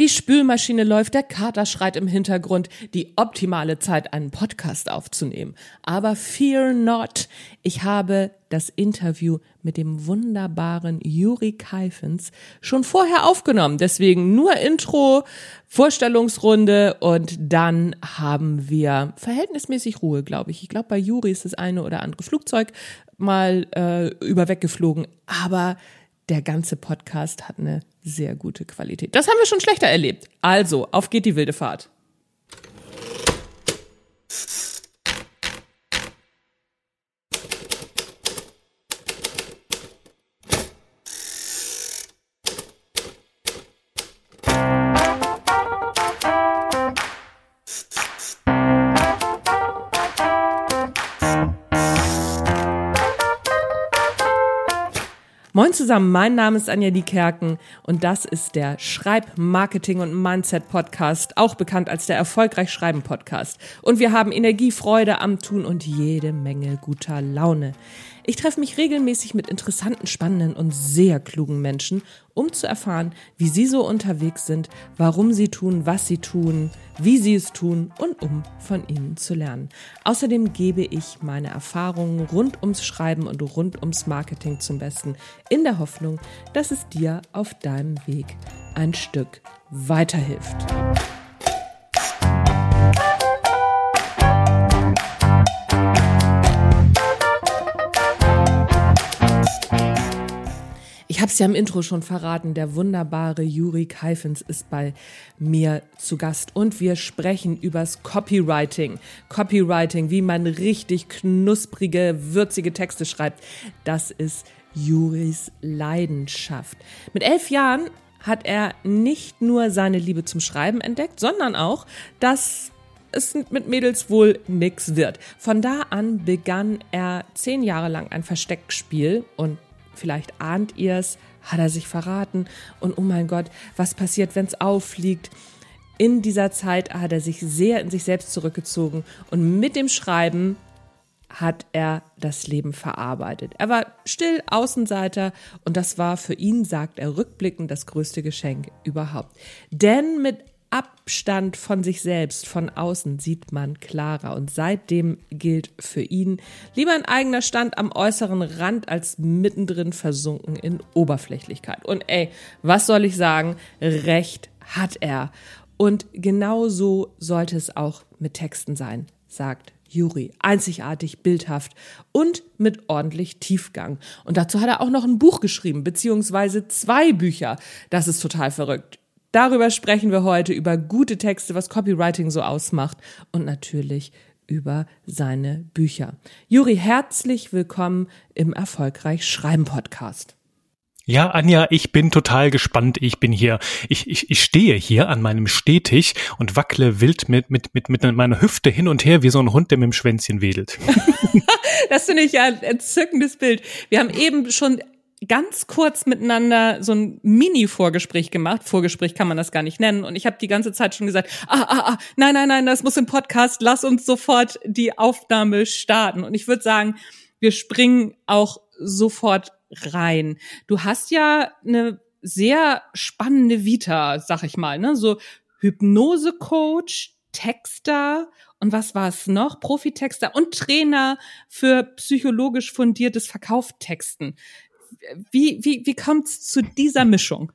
Die Spülmaschine läuft, der Kater schreit im Hintergrund. Die optimale Zeit, einen Podcast aufzunehmen. Aber fear not. Ich habe das Interview mit dem wunderbaren Juri Keifens schon vorher aufgenommen. Deswegen nur Intro, Vorstellungsrunde und dann haben wir verhältnismäßig Ruhe, glaube ich. Ich glaube, bei Juri ist das eine oder andere Flugzeug mal äh, überweggeflogen. Aber der ganze Podcast hat eine sehr gute Qualität. Das haben wir schon schlechter erlebt. Also, auf geht die wilde Fahrt. Zusammen, mein Name ist Anja Diekerken und das ist der Schreib, Marketing und Mindset Podcast, auch bekannt als der Erfolgreich Schreiben Podcast. Und wir haben Energie, Freude am Tun und jede Menge guter Laune. Ich treffe mich regelmäßig mit interessanten, spannenden und sehr klugen Menschen, um zu erfahren, wie sie so unterwegs sind, warum sie tun, was sie tun, wie sie es tun und um von ihnen zu lernen. Außerdem gebe ich meine Erfahrungen rund ums Schreiben und rund ums Marketing zum Besten, in der Hoffnung, dass es dir auf deinem Weg ein Stück weiterhilft. Ich habe es ja im Intro schon verraten, der wunderbare Juri Keifens ist bei mir zu Gast und wir sprechen übers Copywriting. Copywriting, wie man richtig knusprige, würzige Texte schreibt, das ist Juris Leidenschaft. Mit elf Jahren hat er nicht nur seine Liebe zum Schreiben entdeckt, sondern auch, dass es mit Mädels wohl nix wird. Von da an begann er zehn Jahre lang ein Versteckspiel und vielleicht ahnt ihr es, hat er sich verraten und oh mein Gott, was passiert, wenn es auffliegt? In dieser Zeit hat er sich sehr in sich selbst zurückgezogen und mit dem Schreiben hat er das Leben verarbeitet. Er war still Außenseiter und das war für ihn, sagt er rückblickend, das größte Geschenk überhaupt. Denn mit Abstand von sich selbst, von außen sieht man klarer. Und seitdem gilt für ihn lieber ein eigener Stand am äußeren Rand als mittendrin versunken in Oberflächlichkeit. Und ey, was soll ich sagen? Recht hat er. Und genau so sollte es auch mit Texten sein, sagt Juri. Einzigartig, bildhaft und mit ordentlich Tiefgang. Und dazu hat er auch noch ein Buch geschrieben, beziehungsweise zwei Bücher. Das ist total verrückt. Darüber sprechen wir heute, über gute Texte, was Copywriting so ausmacht und natürlich über seine Bücher. Juri, herzlich willkommen im Erfolgreich Schreiben Podcast. Ja, Anja, ich bin total gespannt. Ich bin hier, ich, ich, ich stehe hier an meinem Stehtisch und wackle wild mit, mit, mit, mit meiner Hüfte hin und her wie so ein Hund, der mit dem Schwänzchen wedelt. das finde ich ja ein entzückendes Bild. Wir haben eben schon ganz kurz miteinander so ein Mini-Vorgespräch gemacht. Vorgespräch kann man das gar nicht nennen. Und ich habe die ganze Zeit schon gesagt, ah, ah, ah, nein, nein, nein, das muss im Podcast, lass uns sofort die Aufnahme starten. Und ich würde sagen, wir springen auch sofort rein. Du hast ja eine sehr spannende Vita, sag ich mal, ne? So Hypnose-Coach, Texter und was war es noch? Profitexter und Trainer für psychologisch fundiertes Verkauftexten wie, wie, wie kommt es zu dieser Mischung?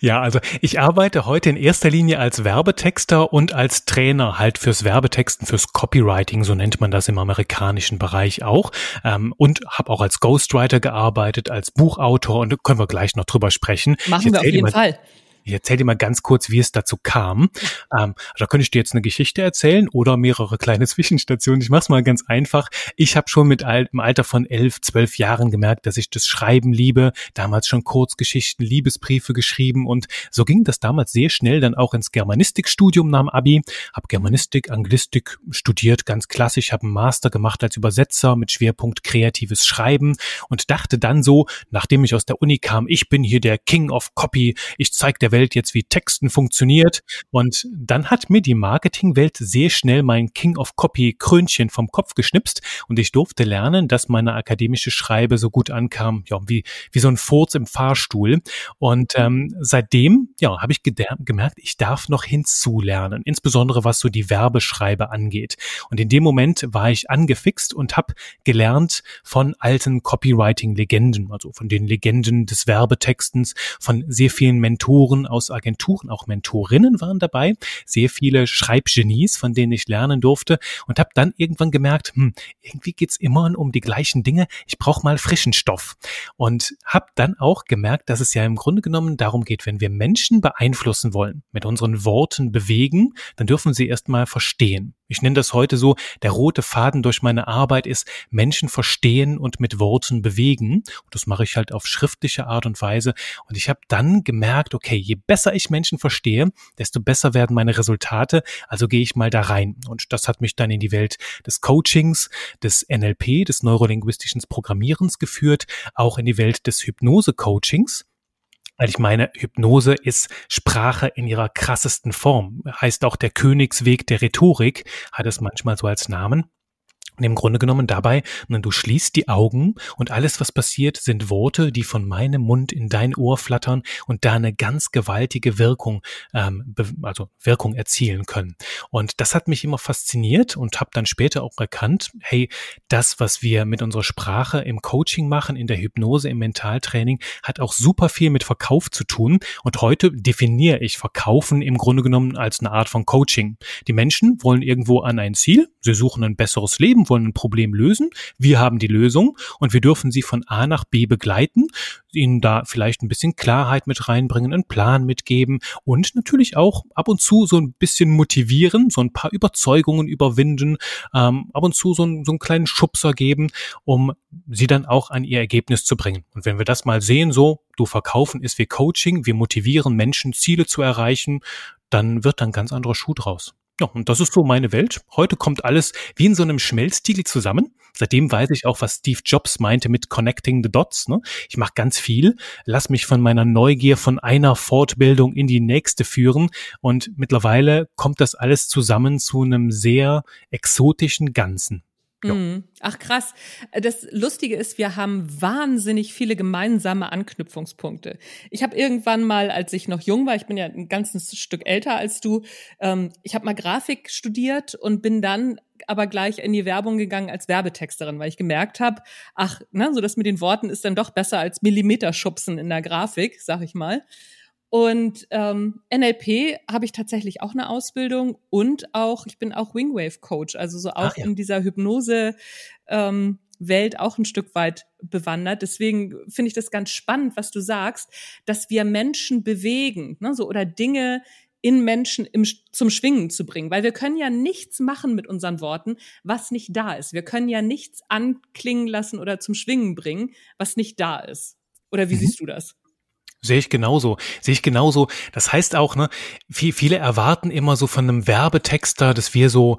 Ja, also ich arbeite heute in erster Linie als Werbetexter und als Trainer halt fürs Werbetexten, fürs Copywriting, so nennt man das im amerikanischen Bereich auch. Ähm, und habe auch als Ghostwriter gearbeitet, als Buchautor und da können wir gleich noch drüber sprechen. Machen wir auf jeden Fall. Ich erzähle dir mal ganz kurz, wie es dazu kam. Ähm, da könnte ich dir jetzt eine Geschichte erzählen oder mehrere kleine Zwischenstationen. Ich mache es mal ganz einfach. Ich habe schon mit im Alter von elf, zwölf Jahren gemerkt, dass ich das Schreiben liebe. Damals schon Kurzgeschichten, Liebesbriefe geschrieben und so ging das damals sehr schnell dann auch ins Germanistikstudium nach Abi. Hab Germanistik, Anglistik studiert, ganz klassisch. Habe einen Master gemacht als Übersetzer mit Schwerpunkt kreatives Schreiben und dachte dann so, nachdem ich aus der Uni kam, ich bin hier der King of Copy. Ich zeig der Welt jetzt, wie Texten funktioniert. Und dann hat mir die Marketingwelt sehr schnell mein King of Copy Krönchen vom Kopf geschnipst und ich durfte lernen, dass meine akademische Schreibe so gut ankam, ja, wie, wie so ein Furz im Fahrstuhl. Und ähm, seitdem, ja, habe ich gemerkt, ich darf noch hinzulernen, insbesondere was so die Werbeschreibe angeht. Und in dem Moment war ich angefixt und habe gelernt von alten Copywriting-Legenden, also von den Legenden des Werbetextens, von sehr vielen Mentoren aus Agenturen, auch Mentorinnen waren dabei, sehr viele Schreibgenies, von denen ich lernen durfte und habe dann irgendwann gemerkt, hm, irgendwie geht's immer um die gleichen Dinge, ich brauche mal frischen Stoff. Und habe dann auch gemerkt, dass es ja im Grunde genommen darum geht, wenn wir Menschen beeinflussen wollen, mit unseren Worten bewegen, dann dürfen sie erstmal verstehen. Ich nenne das heute so, der rote Faden durch meine Arbeit ist Menschen verstehen und mit Worten bewegen. Und das mache ich halt auf schriftliche Art und Weise. Und ich habe dann gemerkt, okay, je besser ich Menschen verstehe, desto besser werden meine Resultate. Also gehe ich mal da rein. Und das hat mich dann in die Welt des Coachings, des NLP, des neurolinguistischen Programmierens geführt, auch in die Welt des Hypnose-Coachings. Weil ich meine, Hypnose ist Sprache in ihrer krassesten Form. Heißt auch der Königsweg der Rhetorik, hat es manchmal so als Namen. Und im Grunde genommen dabei, du schließt die Augen und alles, was passiert, sind Worte, die von meinem Mund in dein Ohr flattern und da eine ganz gewaltige Wirkung, ähm, also Wirkung erzielen können. Und das hat mich immer fasziniert und habe dann später auch erkannt, hey, das, was wir mit unserer Sprache im Coaching machen, in der Hypnose, im Mentaltraining, hat auch super viel mit Verkauf zu tun. Und heute definiere ich Verkaufen im Grunde genommen als eine Art von Coaching. Die Menschen wollen irgendwo an ein Ziel, sie suchen ein besseres Leben, Team wollen ein Problem lösen. Wir haben die Lösung und wir dürfen sie von A nach B begleiten, ihnen da vielleicht ein bisschen Klarheit mit reinbringen, einen Plan mitgeben und natürlich auch ab und zu so ein bisschen motivieren, so ein paar Überzeugungen überwinden, ähm, ab und zu so, ein, so einen kleinen Schubser geben, um sie dann auch an ihr Ergebnis zu bringen. Und wenn wir das mal sehen, so, du verkaufen ist wie Coaching, wir motivieren Menschen, Ziele zu erreichen, dann wird dann ganz anderer Schuh draus. Ja, und das ist so meine Welt. Heute kommt alles wie in so einem Schmelztiegel zusammen. Seitdem weiß ich auch, was Steve Jobs meinte mit Connecting the Dots. Ne? Ich mache ganz viel, lass mich von meiner Neugier von einer Fortbildung in die nächste führen und mittlerweile kommt das alles zusammen zu einem sehr exotischen Ganzen. Ja. Mhm. Ach krass. Das Lustige ist, wir haben wahnsinnig viele gemeinsame Anknüpfungspunkte. Ich habe irgendwann mal, als ich noch jung war, ich bin ja ein ganzes Stück älter als du, ähm, ich habe mal Grafik studiert und bin dann aber gleich in die Werbung gegangen als Werbetexterin, weil ich gemerkt habe, ach, ne, so das mit den Worten ist dann doch besser als Millimeterschubsen in der Grafik, sag ich mal. Und ähm, NLP habe ich tatsächlich auch eine Ausbildung und auch, ich bin auch Wingwave Coach, also so auch ja. in dieser Hypnose ähm, Welt auch ein Stück weit bewandert. Deswegen finde ich das ganz spannend, was du sagst, dass wir Menschen bewegen, ne, so oder Dinge in Menschen im, zum Schwingen zu bringen, weil wir können ja nichts machen mit unseren Worten, was nicht da ist. Wir können ja nichts anklingen lassen oder zum Schwingen bringen, was nicht da ist. Oder wie mhm. siehst du das? Sehe ich genauso. Sehe ich genauso. Das heißt auch, ne, viel, viele erwarten immer so von einem Werbetexter, dass wir so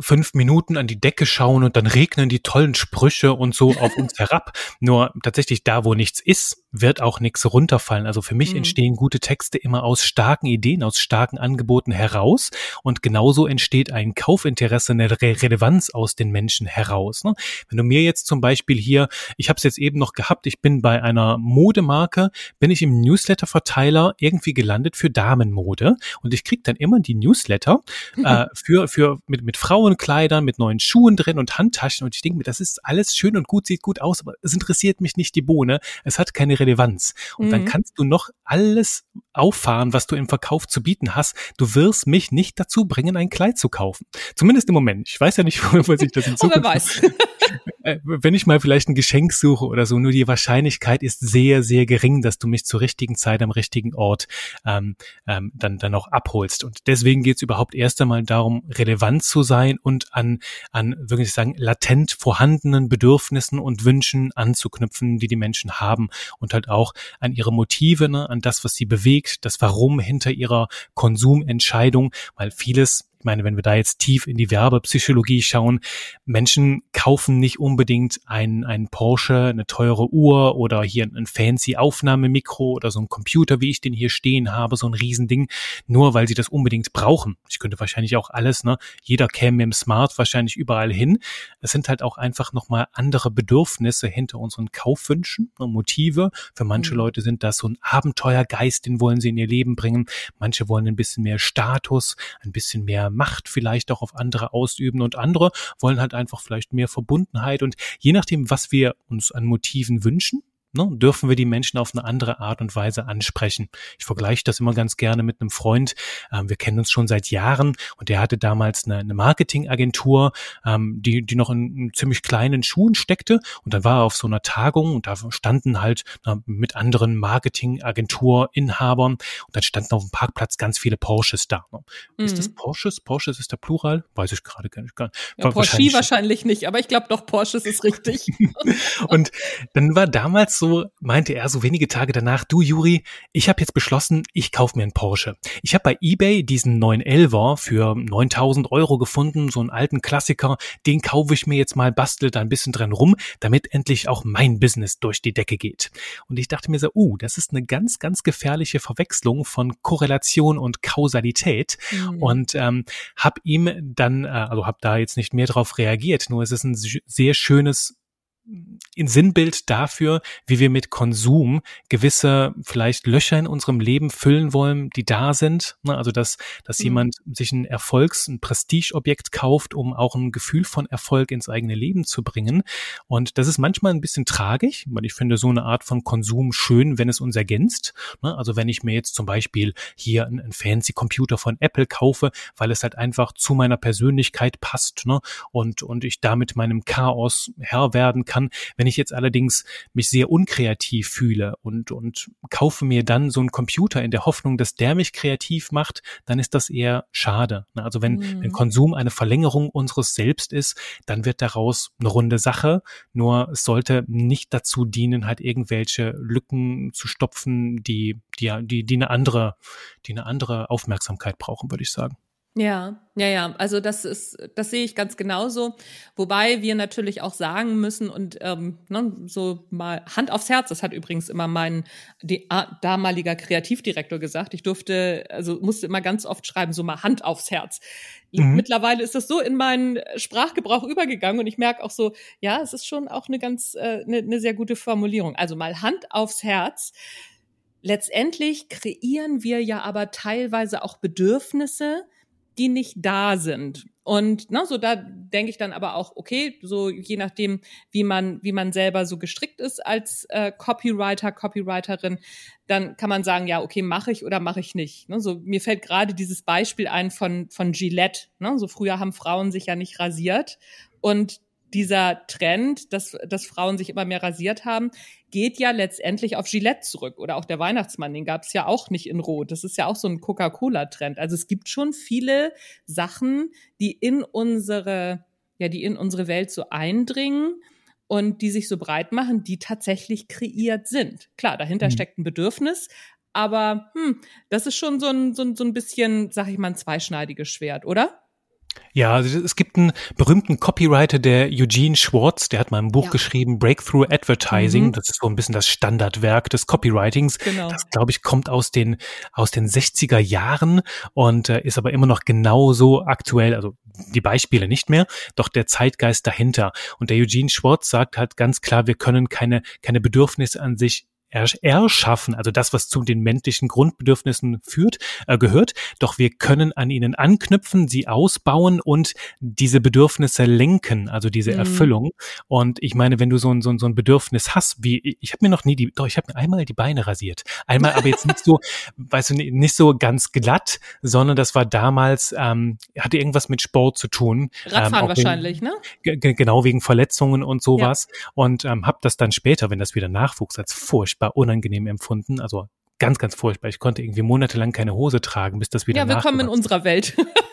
fünf Minuten an die Decke schauen und dann regnen die tollen Sprüche und so auf uns herab. Nur tatsächlich da, wo nichts ist, wird auch nichts runterfallen. Also für mich mhm. entstehen gute Texte immer aus starken Ideen, aus starken Angeboten heraus. Und genauso entsteht ein Kaufinteresse, eine Re Relevanz aus den Menschen heraus. Ne? Wenn du mir jetzt zum Beispiel hier, ich habe es jetzt eben noch gehabt, ich bin bei einer Modemarke, bin ich im Newsletter-Verteiler irgendwie gelandet für Damenmode und ich krieg dann immer die Newsletter äh, für, für mit, mit Frauenkleidern, mit neuen Schuhen drin und Handtaschen und ich denke mir, das ist alles schön und gut, sieht gut aus, aber es interessiert mich nicht die Bohne, es hat keine Relevanz. Und mhm. dann kannst du noch alles auffahren, was du im Verkauf zu bieten hast. Du wirst mich nicht dazu bringen, ein Kleid zu kaufen. Zumindest im Moment. Ich weiß ja nicht, wo sich das in Zukunft... wer weiß. Äh, wenn ich mal vielleicht ein Geschenk suche oder so, nur die Wahrscheinlichkeit ist sehr, sehr gering, dass du mich zur richtigen Zeit am richtigen Ort ähm, ähm, dann, dann auch abholst. Und deswegen geht es überhaupt erst einmal darum, relevant zu sein und an, an, wirklich sagen, latent vorhandenen Bedürfnissen und Wünschen anzuknüpfen, die die Menschen haben und halt auch an ihre Motive, ne, an das, was sie bewegt, das Warum hinter ihrer Konsumentscheidung, weil vieles ich meine, wenn wir da jetzt tief in die Werbepsychologie schauen, Menschen kaufen nicht unbedingt ein, ein Porsche, eine teure Uhr oder hier ein fancy Aufnahmemikro oder so ein Computer, wie ich den hier stehen habe, so ein Riesending, nur weil sie das unbedingt brauchen. Ich könnte wahrscheinlich auch alles, ne? Jeder käme mit dem Smart wahrscheinlich überall hin. Es sind halt auch einfach nochmal andere Bedürfnisse hinter unseren Kaufwünschen und Motive. Für manche mhm. Leute sind das so ein Abenteuergeist, den wollen sie in ihr Leben bringen. Manche wollen ein bisschen mehr Status, ein bisschen mehr Macht vielleicht auch auf andere ausüben und andere wollen halt einfach vielleicht mehr Verbundenheit und je nachdem, was wir uns an Motiven wünschen, ne, dürfen wir die Menschen auf eine andere Art und Weise ansprechen. Ich vergleiche das immer ganz gerne mit einem Freund. Ähm, wir kennen uns schon seit Jahren und der hatte damals eine, eine Marketingagentur, ähm, die, die noch in, in, ziemlich kleinen Schuhen steckte. Und dann war er auf so einer Tagung und da standen halt na, mit anderen Marketingagenturinhabern und dann standen auf dem Parkplatz ganz viele Porsches da. Mhm. Ist das Porsches? Porsches ist der Plural? Weiß ich gerade gar nicht. Ja, Porsche wahrscheinlich, wahrscheinlich nicht, aber ich glaube doch, Porsches ist richtig. und dann war damals so, meinte er so wenige Tage danach, du Juri, ich habe jetzt beschlossen, ich kaufe mir einen Porsche. Ich habe bei eBay diesen 911er für 9000 Euro gefunden, so einen alten Klassiker, den kaufe ich mir jetzt mal, bastel da ein bisschen dran rum, damit endlich auch mein Business durch die Decke geht. Und ich dachte mir so, uh, das ist eine ganz, ganz gefährliche Verwechslung von Korrelation und Kausalität mhm. und ähm, habe ihm dann, äh, also habe da jetzt nicht mehr drauf reagiert, nur es ist ein sehr schönes in Sinnbild dafür, wie wir mit Konsum gewisse vielleicht Löcher in unserem Leben füllen wollen, die da sind. Ne, also dass, dass mhm. jemand sich ein Erfolgs-, ein Prestigeobjekt kauft, um auch ein Gefühl von Erfolg ins eigene Leben zu bringen. Und das ist manchmal ein bisschen tragisch, weil ich finde so eine Art von Konsum schön, wenn es uns ergänzt. Ne, also wenn ich mir jetzt zum Beispiel hier einen fancy Computer von Apple kaufe, weil es halt einfach zu meiner Persönlichkeit passt ne, und, und ich damit meinem Chaos Herr werden kann, kann. Wenn ich jetzt allerdings mich sehr unkreativ fühle und, und kaufe mir dann so einen Computer in der Hoffnung, dass der mich kreativ macht, dann ist das eher schade. Ne? Also wenn, mhm. wenn Konsum eine Verlängerung unseres Selbst ist, dann wird daraus eine runde Sache. Nur es sollte nicht dazu dienen, halt irgendwelche Lücken zu stopfen, die, die, die, die eine andere, die eine andere Aufmerksamkeit brauchen, würde ich sagen. Ja, ja, ja. Also das ist, das sehe ich ganz genauso. Wobei wir natürlich auch sagen müssen und ähm, ne, so mal Hand aufs Herz. Das hat übrigens immer mein die, damaliger Kreativdirektor gesagt. Ich durfte, also musste immer ganz oft schreiben, so mal Hand aufs Herz. Mhm. Mittlerweile ist das so in meinen Sprachgebrauch übergegangen und ich merke auch so, ja, es ist schon auch eine ganz, äh, eine, eine sehr gute Formulierung. Also mal Hand aufs Herz. Letztendlich kreieren wir ja aber teilweise auch Bedürfnisse die nicht da sind. Und ne, so da denke ich dann aber auch, okay, so je nachdem, wie man, wie man selber so gestrickt ist als äh, Copywriter, Copywriterin, dann kann man sagen, ja, okay, mache ich oder mache ich nicht. Ne, so mir fällt gerade dieses Beispiel ein von von Gillette. Ne, so früher haben Frauen sich ja nicht rasiert und dieser Trend, dass, dass Frauen sich immer mehr rasiert haben, geht ja letztendlich auf Gillette zurück. Oder auch der Weihnachtsmann, den gab es ja auch nicht in Rot. Das ist ja auch so ein Coca-Cola-Trend. Also es gibt schon viele Sachen, die in unsere, ja, die in unsere Welt so eindringen und die sich so breit machen, die tatsächlich kreiert sind. Klar, dahinter mhm. steckt ein Bedürfnis, aber hm, das ist schon so ein, so ein, so ein bisschen, sag ich mal, ein zweischneidiges Schwert, oder? Ja, also es gibt einen berühmten Copywriter, der Eugene Schwartz, der hat mal ein Buch ja. geschrieben, Breakthrough Advertising. Mhm. Das ist so ein bisschen das Standardwerk des Copywritings. Genau. Das, glaube ich, kommt aus den, aus den 60er Jahren und äh, ist aber immer noch genauso aktuell. Also die Beispiele nicht mehr, doch der Zeitgeist dahinter. Und der Eugene Schwartz sagt halt ganz klar, wir können keine, keine Bedürfnisse an sich erschaffen, also das, was zu den menschlichen Grundbedürfnissen führt, äh, gehört. Doch wir können an ihnen anknüpfen, sie ausbauen und diese Bedürfnisse lenken, also diese mhm. Erfüllung. Und ich meine, wenn du so ein, so ein, so ein Bedürfnis hast, wie ich habe mir noch nie die, doch ich habe mir einmal die Beine rasiert, einmal aber jetzt nicht so, weißt du, nicht so ganz glatt, sondern das war damals ähm, hatte irgendwas mit Sport zu tun. Radfahren ähm, wahrscheinlich, wegen, ne? Genau wegen Verletzungen und sowas. Ja. Und ähm, habe das dann später, wenn das wieder nachwuchs, als furchtbar furchtbar unangenehm empfunden. Also ganz, ganz furchtbar. Ich konnte irgendwie monatelang keine Hose tragen, bis das wieder Ja, willkommen in unserer Welt.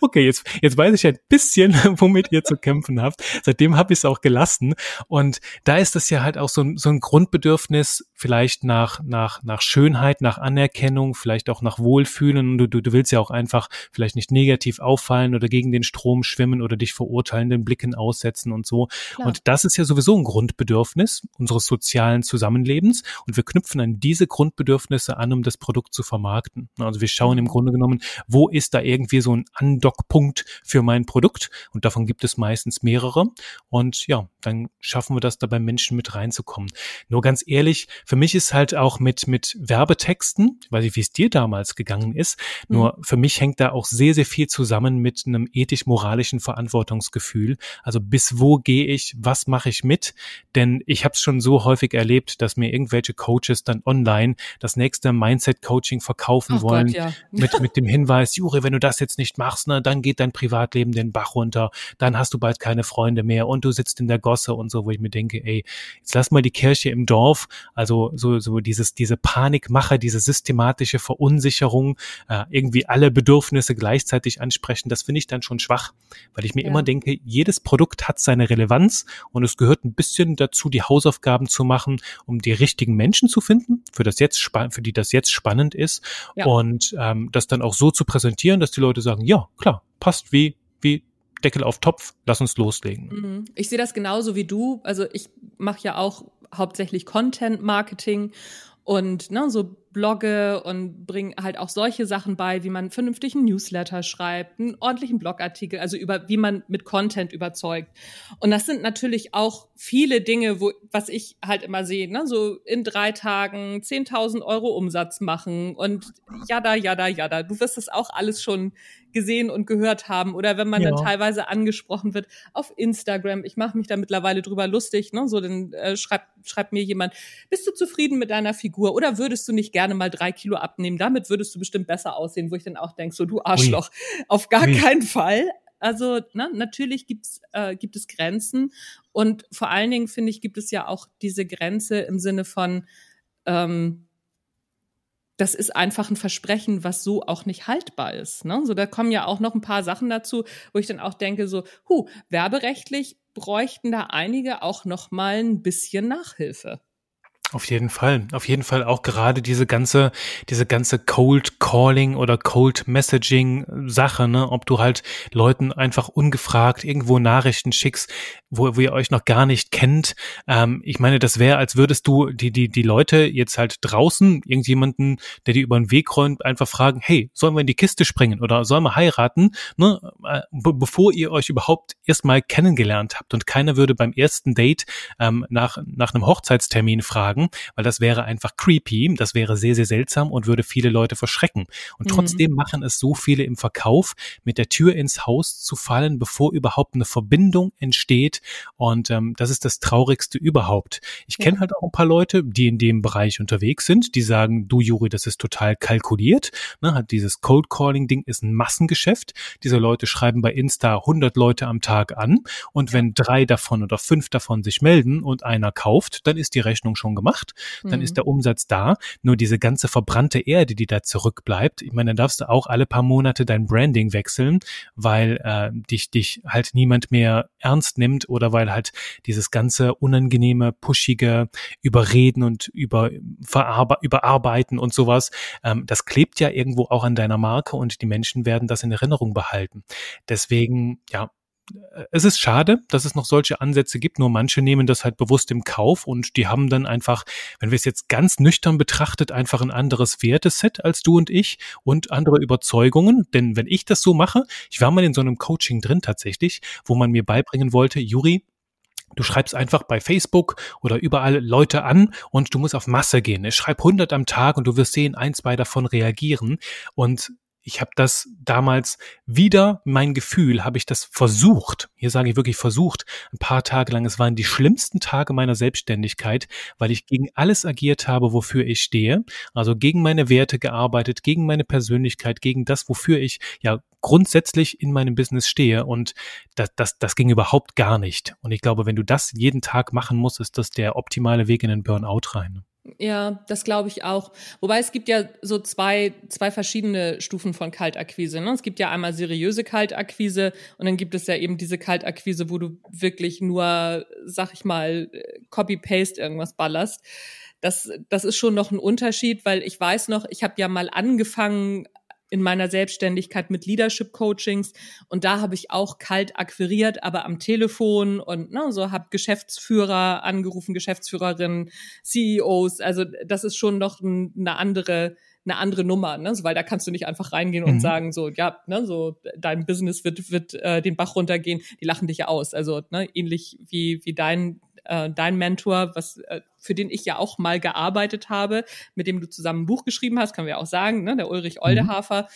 Okay, jetzt, jetzt weiß ich ein bisschen, womit ihr zu kämpfen habt. Seitdem habe ich es auch gelassen. Und da ist das ja halt auch so ein, so ein Grundbedürfnis, vielleicht nach, nach, nach Schönheit, nach Anerkennung, vielleicht auch nach Wohlfühlen. Und du, du, du willst ja auch einfach vielleicht nicht negativ auffallen oder gegen den Strom schwimmen oder dich verurteilenden Blicken aussetzen und so. Klar. Und das ist ja sowieso ein Grundbedürfnis unseres sozialen Zusammenlebens. Und wir knüpfen an diese Grundbedürfnisse an, um das Produkt zu vermarkten. Also wir schauen im mhm. Grunde genommen, wo ist da irgendwie so ein Andockpunkt für mein Produkt? Und davon gibt es meistens mehrere. Und ja, dann schaffen wir das da beim Menschen mit reinzukommen. Nur ganz ehrlich, für mich ist halt auch mit, mit Werbetexten, ich weiß nicht, wie es dir damals gegangen ist, mhm. nur für mich hängt da auch sehr, sehr viel zusammen mit einem ethisch-moralischen Verantwortungsgefühl. Also bis wo gehe ich, was mache ich mit? Denn ich habe es schon so häufig erlebt, dass mir irgendwelche Coaches dann online das nächste Mindset-Coaching verkaufen Ach wollen Gott, ja. mit, mit dem Hinweis, Juri, wenn du das jetzt nicht machst, ne, dann geht dein Privatleben den Bach runter, dann hast du bald keine Freunde mehr und du sitzt in der Gosse und so, wo ich mir denke, ey, jetzt lass mal die Kirche im Dorf, also so, so dieses, diese Panikmache, diese systematische Verunsicherung, äh, irgendwie alle Bedürfnisse gleichzeitig ansprechen, das finde ich dann schon schwach, weil ich mir ja. immer denke, jedes Produkt hat seine Relevanz und es gehört ein bisschen dazu, die Hausaufgaben zu machen, um die richtigen Menschen zu finden, für das jetzt für die das jetzt spannend ist ja. und ähm, das dann auch so zu präsentieren, dass die Leute sagen, ja, klar, passt wie wie Deckel auf Topf, lass uns loslegen. Mhm. Ich sehe das genauso wie du. Also ich mache ja auch hauptsächlich Content Marketing und ne, so blogge und bringe halt auch solche Sachen bei, wie man vernünftig einen Newsletter schreibt, einen ordentlichen Blogartikel, also über wie man mit Content überzeugt. Und das sind natürlich auch viele Dinge, wo was ich halt immer sehe, ne, so in drei Tagen 10.000 Euro Umsatz machen und jada, jada, jada. Du wirst das auch alles schon gesehen und gehört haben oder wenn man ja. dann teilweise angesprochen wird auf Instagram. Ich mache mich da mittlerweile drüber lustig, ne? So dann äh, schreibt schreibt mir jemand, bist du zufrieden mit deiner Figur oder würdest du nicht gerne mal drei Kilo abnehmen? Damit würdest du bestimmt besser aussehen, wo ich dann auch denke, so du Arschloch, Ui. auf gar Ui. keinen Fall. Also ne, natürlich gibt's, äh, gibt es Grenzen und vor allen Dingen finde ich gibt es ja auch diese Grenze im Sinne von ähm, das ist einfach ein Versprechen, was so auch nicht haltbar ist. Ne? So, da kommen ja auch noch ein paar Sachen dazu, wo ich dann auch denke, so, hu, werberechtlich bräuchten da einige auch noch mal ein bisschen Nachhilfe. Auf jeden Fall, auf jeden Fall auch gerade diese ganze, diese ganze Cold Calling oder Cold Messaging Sache, ne, ob du halt Leuten einfach ungefragt irgendwo Nachrichten schickst, wo, wo ihr euch noch gar nicht kennt. Ähm, ich meine, das wäre, als würdest du die, die, die Leute jetzt halt draußen, irgendjemanden, der dir über den Weg räumt, einfach fragen, hey, sollen wir in die Kiste springen oder sollen wir heiraten, ne, äh, bevor ihr euch überhaupt erstmal kennengelernt habt. Und keiner würde beim ersten Date ähm, nach, nach einem Hochzeitstermin fragen, sagen, weil das wäre einfach creepy, das wäre sehr, sehr seltsam und würde viele Leute verschrecken. Und mhm. trotzdem machen es so viele im Verkauf, mit der Tür ins Haus zu fallen, bevor überhaupt eine Verbindung entsteht. Und ähm, das ist das Traurigste überhaupt. Ich kenne ja. halt auch ein paar Leute, die in dem Bereich unterwegs sind, die sagen, du Juri, das ist total kalkuliert. Ne, hat dieses Cold Calling Ding ist ein Massengeschäft. Diese Leute schreiben bei Insta 100 Leute am Tag an und wenn drei davon oder fünf davon sich melden und einer kauft, dann ist die Rechnung schon gemacht gemacht, dann mhm. ist der Umsatz da. Nur diese ganze verbrannte Erde, die da zurückbleibt, ich meine, dann darfst du auch alle paar Monate dein Branding wechseln, weil äh, dich, dich halt niemand mehr ernst nimmt oder weil halt dieses ganze unangenehme, pushige Überreden und über Verarbe Überarbeiten und sowas, ähm, das klebt ja irgendwo auch an deiner Marke und die Menschen werden das in Erinnerung behalten. Deswegen, ja, es ist schade, dass es noch solche Ansätze gibt, nur manche nehmen das halt bewusst im Kauf und die haben dann einfach, wenn wir es jetzt ganz nüchtern betrachtet, einfach ein anderes Werteset als du und ich und andere Überzeugungen. Denn wenn ich das so mache, ich war mal in so einem Coaching drin tatsächlich, wo man mir beibringen wollte, Juri, Du schreibst einfach bei Facebook oder überall Leute an und du musst auf Masse gehen. Schreib 100 am Tag und du wirst sehen, ein, zwei davon reagieren. Und ich habe das damals wieder, mein Gefühl, habe ich das versucht. Hier sage ich wirklich versucht, ein paar Tage lang. Es waren die schlimmsten Tage meiner Selbstständigkeit, weil ich gegen alles agiert habe, wofür ich stehe. Also gegen meine Werte gearbeitet, gegen meine Persönlichkeit, gegen das, wofür ich ja grundsätzlich in meinem Business stehe. Und das, das, das ging überhaupt gar nicht. Und ich glaube, wenn du das jeden Tag machen musst, ist das der optimale Weg in den Burnout rein. Ja, das glaube ich auch. Wobei es gibt ja so zwei, zwei verschiedene Stufen von Kaltakquise. Ne? Es gibt ja einmal seriöse Kaltakquise und dann gibt es ja eben diese Kaltakquise, wo du wirklich nur, sag ich mal, Copy-Paste irgendwas ballerst. Das, das ist schon noch ein Unterschied, weil ich weiß noch, ich habe ja mal angefangen, in meiner Selbstständigkeit mit Leadership Coachings und da habe ich auch kalt akquiriert, aber am Telefon und ne, so habe Geschäftsführer angerufen, Geschäftsführerinnen, CEOs, also das ist schon noch ein, eine andere eine andere Nummer, ne? So, weil da kannst du nicht einfach reingehen mhm. und sagen so, ja, ne, so dein Business wird wird äh, den Bach runtergehen, die lachen dich ja aus, also ne, ähnlich wie wie dein äh, dein Mentor, was äh, für den ich ja auch mal gearbeitet habe, mit dem du zusammen ein Buch geschrieben hast, können wir auch sagen, ne, der Ulrich mhm. Oldehafer,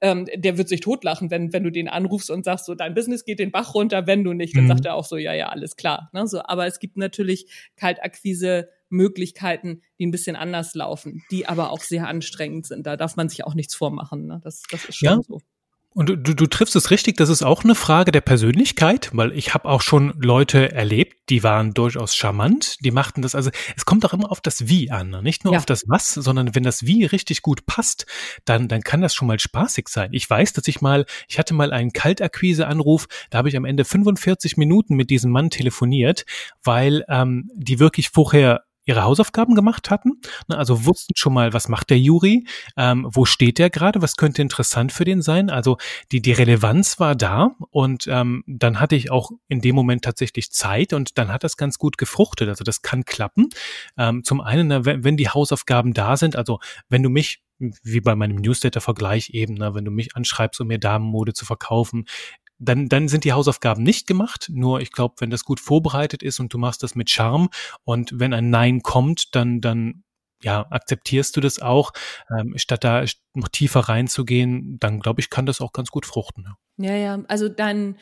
ähm, der wird sich totlachen, wenn, wenn du den anrufst und sagst, so, dein Business geht den Bach runter, wenn du nicht, dann mhm. sagt er auch so, ja, ja, alles klar. Ne, so, aber es gibt natürlich Kaltakquise Möglichkeiten, die ein bisschen anders laufen, die aber auch sehr anstrengend sind. Da darf man sich auch nichts vormachen. Ne? Das, das ist schon ja. so. Und du, du, triffst es richtig, das ist auch eine Frage der Persönlichkeit, weil ich habe auch schon Leute erlebt, die waren durchaus charmant, die machten das, also es kommt auch immer auf das Wie an, ne? nicht nur ja. auf das Was, sondern wenn das Wie richtig gut passt, dann, dann kann das schon mal spaßig sein. Ich weiß, dass ich mal, ich hatte mal einen Kaltakquise-Anruf, da habe ich am Ende 45 Minuten mit diesem Mann telefoniert, weil ähm, die wirklich vorher ihre Hausaufgaben gemacht hatten, ne, also wussten schon mal, was macht der Juri, ähm, wo steht der gerade, was könnte interessant für den sein. Also die, die Relevanz war da und ähm, dann hatte ich auch in dem Moment tatsächlich Zeit und dann hat das ganz gut gefruchtet. Also das kann klappen. Ähm, zum einen, ne, wenn, die Hausaufgaben da sind, also wenn du mich wie bei meinem Newsletter-Vergleich eben, ne, wenn du mich anschreibst, um mir Damenmode zu verkaufen, dann, dann sind die Hausaufgaben nicht gemacht. Nur ich glaube, wenn das gut vorbereitet ist und du machst das mit Charme und wenn ein Nein kommt, dann, dann ja, akzeptierst du das auch, ähm, statt da noch tiefer reinzugehen, dann glaube ich, kann das auch ganz gut fruchten. Ja, ja, ja. also dann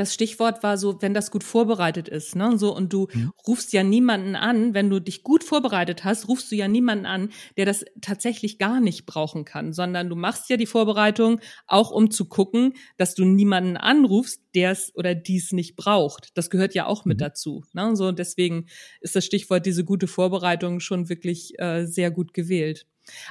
das Stichwort war so, wenn das gut vorbereitet ist, ne, so und du mhm. rufst ja niemanden an, wenn du dich gut vorbereitet hast, rufst du ja niemanden an, der das tatsächlich gar nicht brauchen kann, sondern du machst ja die Vorbereitung auch um zu gucken, dass du niemanden anrufst, der es oder dies nicht braucht. Das gehört ja auch mit mhm. dazu, ne, so deswegen ist das Stichwort diese gute Vorbereitung schon wirklich äh, sehr gut gewählt.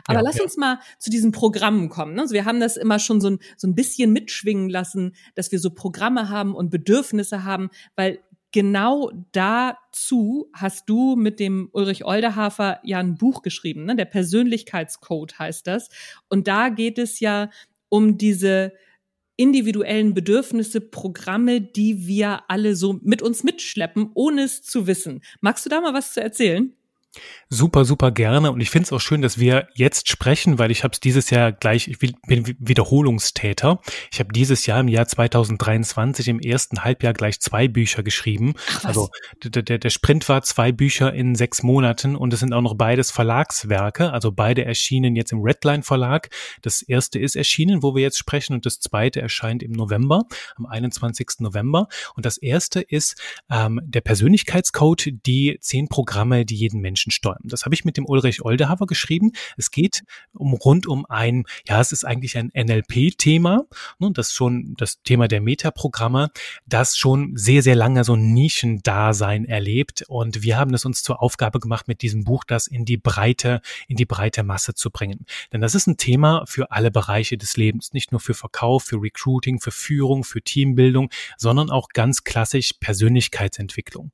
Aber ja, lass ja. uns mal zu diesen Programmen kommen. Ne? Also wir haben das immer schon so ein, so ein bisschen mitschwingen lassen, dass wir so Programme haben und Bedürfnisse haben, weil genau dazu hast du mit dem Ulrich Olderhafer ja ein Buch geschrieben, ne? der Persönlichkeitscode heißt das. Und da geht es ja um diese individuellen Bedürfnisse, Programme, die wir alle so mit uns mitschleppen, ohne es zu wissen. Magst du da mal was zu erzählen? Super, super gerne. Und ich finde es auch schön, dass wir jetzt sprechen, weil ich habe es dieses Jahr gleich, ich bin Wiederholungstäter. Ich habe dieses Jahr im Jahr 2023 im ersten Halbjahr gleich zwei Bücher geschrieben. Ach, also der, der, der Sprint war zwei Bücher in sechs Monaten und es sind auch noch beides Verlagswerke. Also beide erschienen jetzt im Redline Verlag. Das erste ist erschienen, wo wir jetzt sprechen, und das zweite erscheint im November, am 21. November. Und das erste ist ähm, der Persönlichkeitscode, die zehn Programme, die jeden Menschen Menschen steuern. Das habe ich mit dem Ulrich Oldehaver geschrieben. Es geht um rund um ein, ja, es ist eigentlich ein NLP-Thema, ne, das schon das Thema der Metaprogramme, das schon sehr, sehr lange so ein Nischendasein erlebt. Und wir haben es uns zur Aufgabe gemacht, mit diesem Buch das in die breite, in die breite Masse zu bringen. Denn das ist ein Thema für alle Bereiche des Lebens, nicht nur für Verkauf, für Recruiting, für Führung, für Teambildung, sondern auch ganz klassisch Persönlichkeitsentwicklung.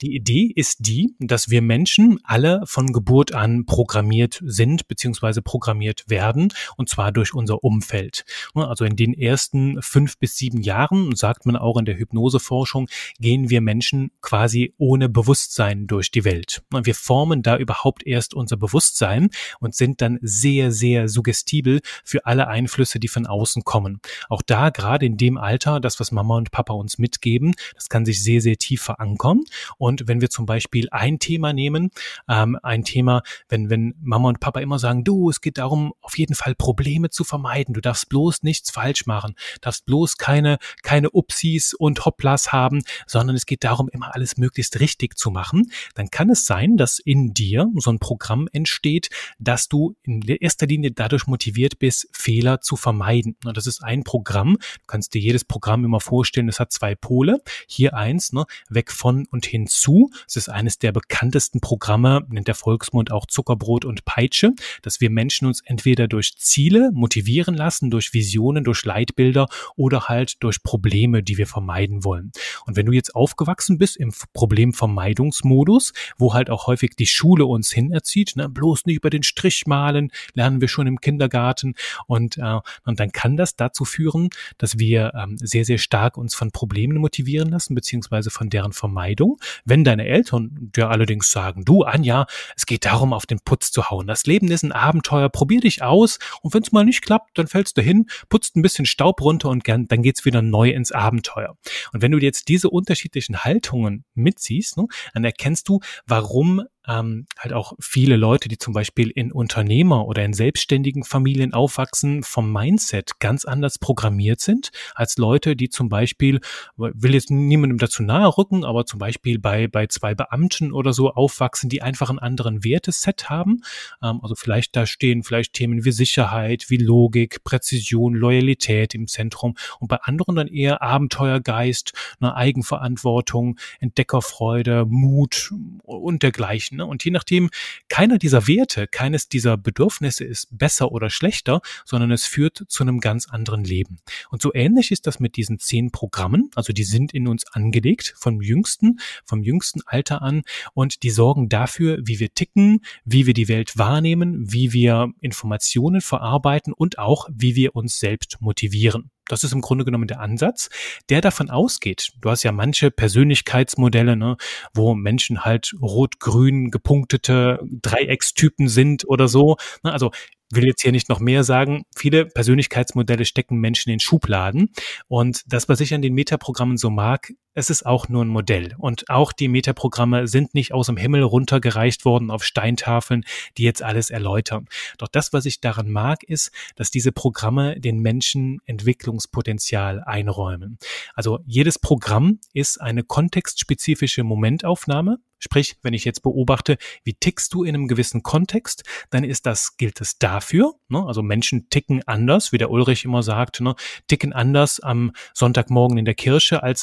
Die Idee ist die, dass wir Menschen alle von Geburt an programmiert sind beziehungsweise programmiert werden und zwar durch unser Umfeld. Also in den ersten fünf bis sieben Jahren, sagt man auch in der Hypnoseforschung, gehen wir Menschen quasi ohne Bewusstsein durch die Welt. Und wir formen da überhaupt erst unser Bewusstsein und sind dann sehr, sehr suggestibel für alle Einflüsse, die von außen kommen. Auch da gerade in dem Alter, das, was Mama und Papa uns mitgeben, das kann sich sehr, sehr tief verankern. Und wenn wir zum Beispiel ein Thema nehmen, ähm, ein Thema, wenn, wenn Mama und Papa immer sagen, du, es geht darum, auf jeden Fall Probleme zu vermeiden. Du darfst bloß nichts falsch machen, darfst bloß keine, keine Upsis und Hopplas haben, sondern es geht darum, immer alles möglichst richtig zu machen. Dann kann es sein, dass in dir so ein Programm entsteht, dass du in erster Linie dadurch motiviert bist, Fehler zu vermeiden. Und das ist ein Programm. Du kannst dir jedes Programm immer vorstellen, es hat zwei Pole. Hier eins, ne, weg von und hinzu. Es ist eines der bekanntesten Programme, Programme nennt der Volksmund auch Zuckerbrot und Peitsche, dass wir Menschen uns entweder durch Ziele motivieren lassen, durch Visionen, durch Leitbilder oder halt durch Probleme, die wir vermeiden wollen. Und wenn du jetzt aufgewachsen bist im Problemvermeidungsmodus, wo halt auch häufig die Schule uns hinerzieht, ne, bloß nicht über den Strich malen, lernen wir schon im Kindergarten und, äh, und dann kann das dazu führen, dass wir ähm, sehr, sehr stark uns von Problemen motivieren lassen, beziehungsweise von deren Vermeidung. Wenn deine Eltern dir allerdings sagen, du Anja, es geht darum, auf den Putz zu hauen. Das Leben ist ein Abenteuer, probier dich aus und wenn es mal nicht klappt, dann fällst du hin, putzt ein bisschen Staub runter und dann geht's wieder neu ins Abenteuer. Und wenn du jetzt diese unterschiedlichen Haltungen mitziehst, ne, dann erkennst du, warum ähm, halt auch viele Leute, die zum Beispiel in Unternehmer oder in selbstständigen Familien aufwachsen, vom Mindset ganz anders programmiert sind als Leute, die zum Beispiel, will jetzt niemandem dazu nahe rücken, aber zum Beispiel bei, bei zwei Beamten oder so aufwachsen, die einfach einen anderen Werteset haben. Ähm, also vielleicht da stehen vielleicht Themen wie Sicherheit, wie Logik, Präzision, Loyalität im Zentrum und bei anderen dann eher Abenteuergeist, eine Eigenverantwortung, Entdeckerfreude, Mut und dergleichen. Ne? Und je nachdem, keiner dieser Werte, keines dieser Bedürfnisse ist besser oder schlechter, sondern es führt zu einem ganz anderen Leben. Und so ähnlich ist das mit diesen zehn Programmen. Also die sind in uns angelegt vom jüngsten, vom jüngsten Alter an und die sorgen dafür, wie wir ticken, wie wir die Welt wahrnehmen, wie wir Informationen verarbeiten und auch, wie wir uns selbst motivieren. Das ist im Grunde genommen der Ansatz, der davon ausgeht. Du hast ja manche Persönlichkeitsmodelle, ne, wo Menschen halt rot-grün gepunktete Dreieckstypen sind oder so. Ne, also will jetzt hier nicht noch mehr sagen. Viele Persönlichkeitsmodelle stecken Menschen in Schubladen. Und das, was ich an den Metaprogrammen so mag, es ist auch nur ein Modell. Und auch die Metaprogramme sind nicht aus dem Himmel runtergereicht worden auf Steintafeln, die jetzt alles erläutern. Doch das, was ich daran mag, ist, dass diese Programme den Menschen Entwicklungspotenzial einräumen. Also jedes Programm ist eine kontextspezifische Momentaufnahme Sprich, wenn ich jetzt beobachte, wie tickst du in einem gewissen Kontext, dann ist das, gilt es dafür. Ne? Also Menschen ticken anders, wie der Ulrich immer sagt, ne? ticken anders am Sonntagmorgen in der Kirche als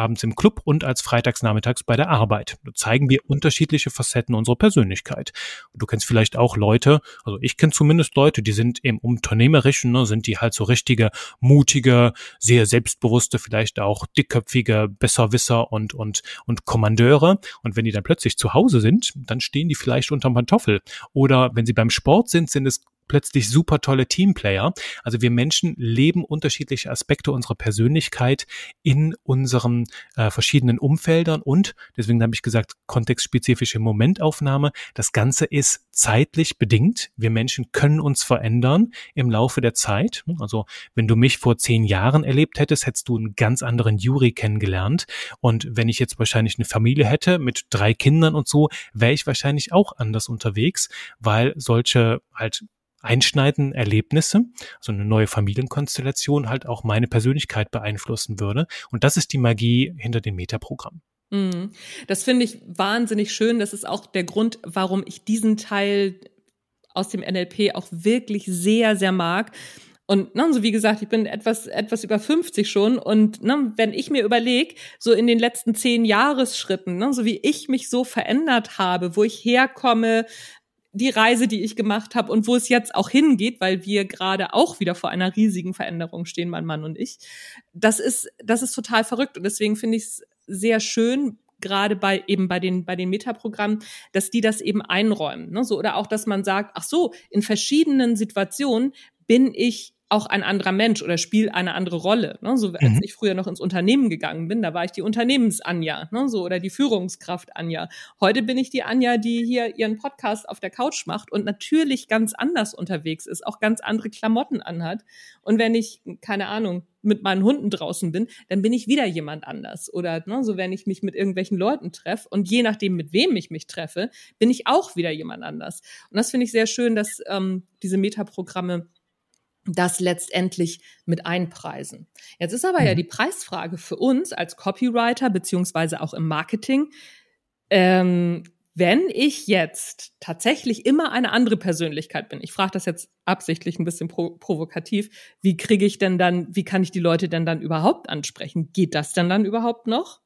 samstagsabends im Club und als freitagsnachmittags bei der Arbeit. Da zeigen wir unterschiedliche Facetten unserer Persönlichkeit. Du kennst vielleicht auch Leute, also ich kenne zumindest Leute, die sind im Unternehmerischen, ne? sind die halt so richtige, mutige, sehr selbstbewusste, vielleicht auch dickköpfige Besserwisser und, und, und Kommandeure. Und wenn die dann plötzlich zu Hause sind, dann stehen die vielleicht unterm Pantoffel. Oder wenn sie beim Sport sind, sind es plötzlich super tolle Teamplayer. Also wir Menschen leben unterschiedliche Aspekte unserer Persönlichkeit in unseren äh, verschiedenen Umfeldern und deswegen habe ich gesagt, kontextspezifische Momentaufnahme. Das Ganze ist zeitlich bedingt. Wir Menschen können uns verändern im Laufe der Zeit. Also wenn du mich vor zehn Jahren erlebt hättest, hättest du einen ganz anderen Juri kennengelernt. Und wenn ich jetzt wahrscheinlich eine Familie hätte mit drei Kindern und so, wäre ich wahrscheinlich auch anders unterwegs, weil solche halt einschneidenden Erlebnisse, also eine neue Familienkonstellation halt auch meine Persönlichkeit beeinflussen würde. Und das ist die Magie hinter dem Metaprogramm. Mhm. Das finde ich wahnsinnig schön. Das ist auch der Grund, warum ich diesen Teil aus dem NLP auch wirklich sehr, sehr mag. Und ne, so wie gesagt, ich bin etwas, etwas über 50 schon. Und ne, wenn ich mir überlege, so in den letzten zehn Jahresschritten, ne, so wie ich mich so verändert habe, wo ich herkomme, die Reise, die ich gemacht habe und wo es jetzt auch hingeht, weil wir gerade auch wieder vor einer riesigen Veränderung stehen, mein Mann und ich. Das ist, das ist total verrückt und deswegen finde ich es sehr schön, gerade bei eben bei den bei den Metaprogrammen, dass die das eben einräumen, ne? so oder auch, dass man sagt, ach so, in verschiedenen Situationen bin ich auch ein anderer Mensch oder spielt eine andere Rolle. Ne? So als mhm. ich früher noch ins Unternehmen gegangen bin, da war ich die Unternehmens-Anja, ne? so oder die Führungskraft-Anja. Heute bin ich die Anja, die hier ihren Podcast auf der Couch macht und natürlich ganz anders unterwegs ist, auch ganz andere Klamotten anhat. Und wenn ich, keine Ahnung, mit meinen Hunden draußen bin, dann bin ich wieder jemand anders. Oder ne, so wenn ich mich mit irgendwelchen Leuten treffe und je nachdem, mit wem ich mich treffe, bin ich auch wieder jemand anders. Und das finde ich sehr schön, dass ähm, diese Metaprogramme das letztendlich mit einpreisen. Jetzt ist aber mhm. ja die Preisfrage für uns als Copywriter beziehungsweise auch im Marketing, ähm, wenn ich jetzt tatsächlich immer eine andere Persönlichkeit bin, ich frage das jetzt absichtlich ein bisschen pro provokativ, wie kriege ich denn dann, wie kann ich die Leute denn dann überhaupt ansprechen? Geht das denn dann überhaupt noch?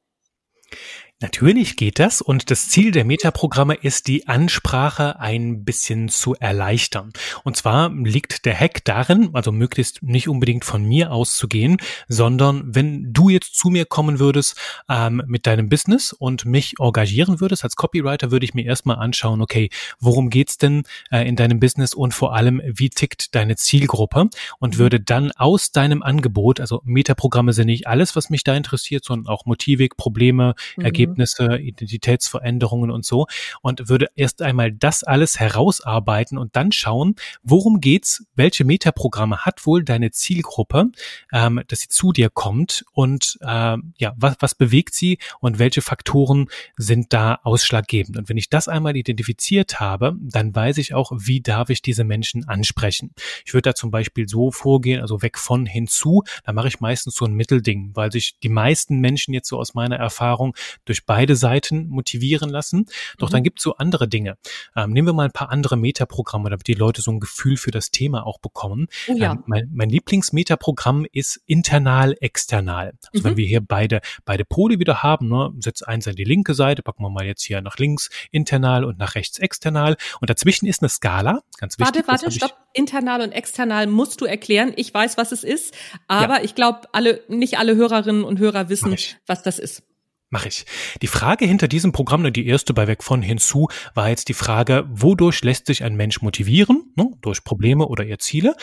Natürlich geht das und das Ziel der Metaprogramme ist, die Ansprache ein bisschen zu erleichtern. Und zwar liegt der Hack darin, also möglichst nicht unbedingt von mir auszugehen, sondern wenn du jetzt zu mir kommen würdest ähm, mit deinem Business und mich engagieren würdest als Copywriter, würde ich mir erstmal anschauen, okay, worum geht's denn äh, in deinem Business und vor allem, wie tickt deine Zielgruppe und mhm. würde dann aus deinem Angebot, also Metaprogramme sind nicht alles, was mich da interessiert, sondern auch Motivik, Probleme, mhm. Ergebnisse, Ergebnisse, Identitätsveränderungen und so und würde erst einmal das alles herausarbeiten und dann schauen, worum geht's, welche Metaprogramme hat wohl deine Zielgruppe, ähm, dass sie zu dir kommt und äh, ja, was, was bewegt sie und welche Faktoren sind da ausschlaggebend. Und wenn ich das einmal identifiziert habe, dann weiß ich auch, wie darf ich diese Menschen ansprechen. Ich würde da zum Beispiel so vorgehen, also weg von hinzu, da mache ich meistens so ein Mittelding, weil sich die meisten Menschen jetzt so aus meiner Erfahrung durch durch beide Seiten motivieren lassen. Doch mhm. dann gibt es so andere Dinge. Ähm, nehmen wir mal ein paar andere Metaprogramme, damit die Leute so ein Gefühl für das Thema auch bekommen. Oh ja. ähm, mein, mein Lieblingsmetaprogramm ist internal-external. Also mhm. wenn wir hier beide, beide Pole wieder haben, ne, setz eins an die linke Seite, packen wir mal jetzt hier nach links internal und nach rechts external. Und dazwischen ist eine Skala, ganz wichtig. Warte, warte, stopp. Internal und external musst du erklären. Ich weiß, was es ist, aber ja. ich glaube, alle, nicht alle Hörerinnen und Hörer wissen, was das ist. Mache ich. Die Frage hinter diesem Programm, die erste bei Weg von hinzu, war jetzt die Frage, wodurch lässt sich ein Mensch motivieren? Ne? Durch Probleme oder eher Ziele.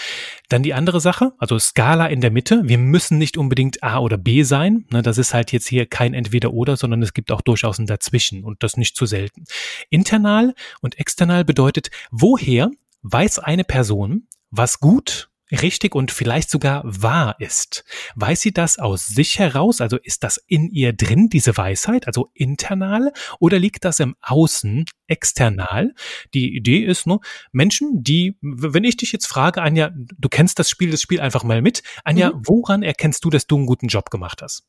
Dann die andere Sache, also Skala in der Mitte. Wir müssen nicht unbedingt A oder B sein. Ne? Das ist halt jetzt hier kein Entweder-Oder, sondern es gibt auch durchaus ein Dazwischen und das nicht zu selten. Internal und external bedeutet, woher weiß eine Person, was gut richtig und vielleicht sogar wahr ist. Weiß sie das aus sich heraus? Also ist das in ihr drin, diese Weisheit, also internal, oder liegt das im Außen, external? Die Idee ist nur, Menschen, die, wenn ich dich jetzt frage, Anja, du kennst das Spiel, das Spiel einfach mal mit. Anja, mhm. woran erkennst du, dass du einen guten Job gemacht hast?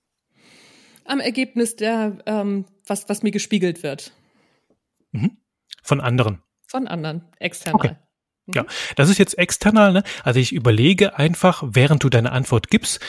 Am Ergebnis der, ähm, was, was mir gespiegelt wird. Mhm. Von anderen. Von anderen, external. Okay. Ja, das ist jetzt external. Ne? Also ich überlege einfach, während du deine Antwort gibst,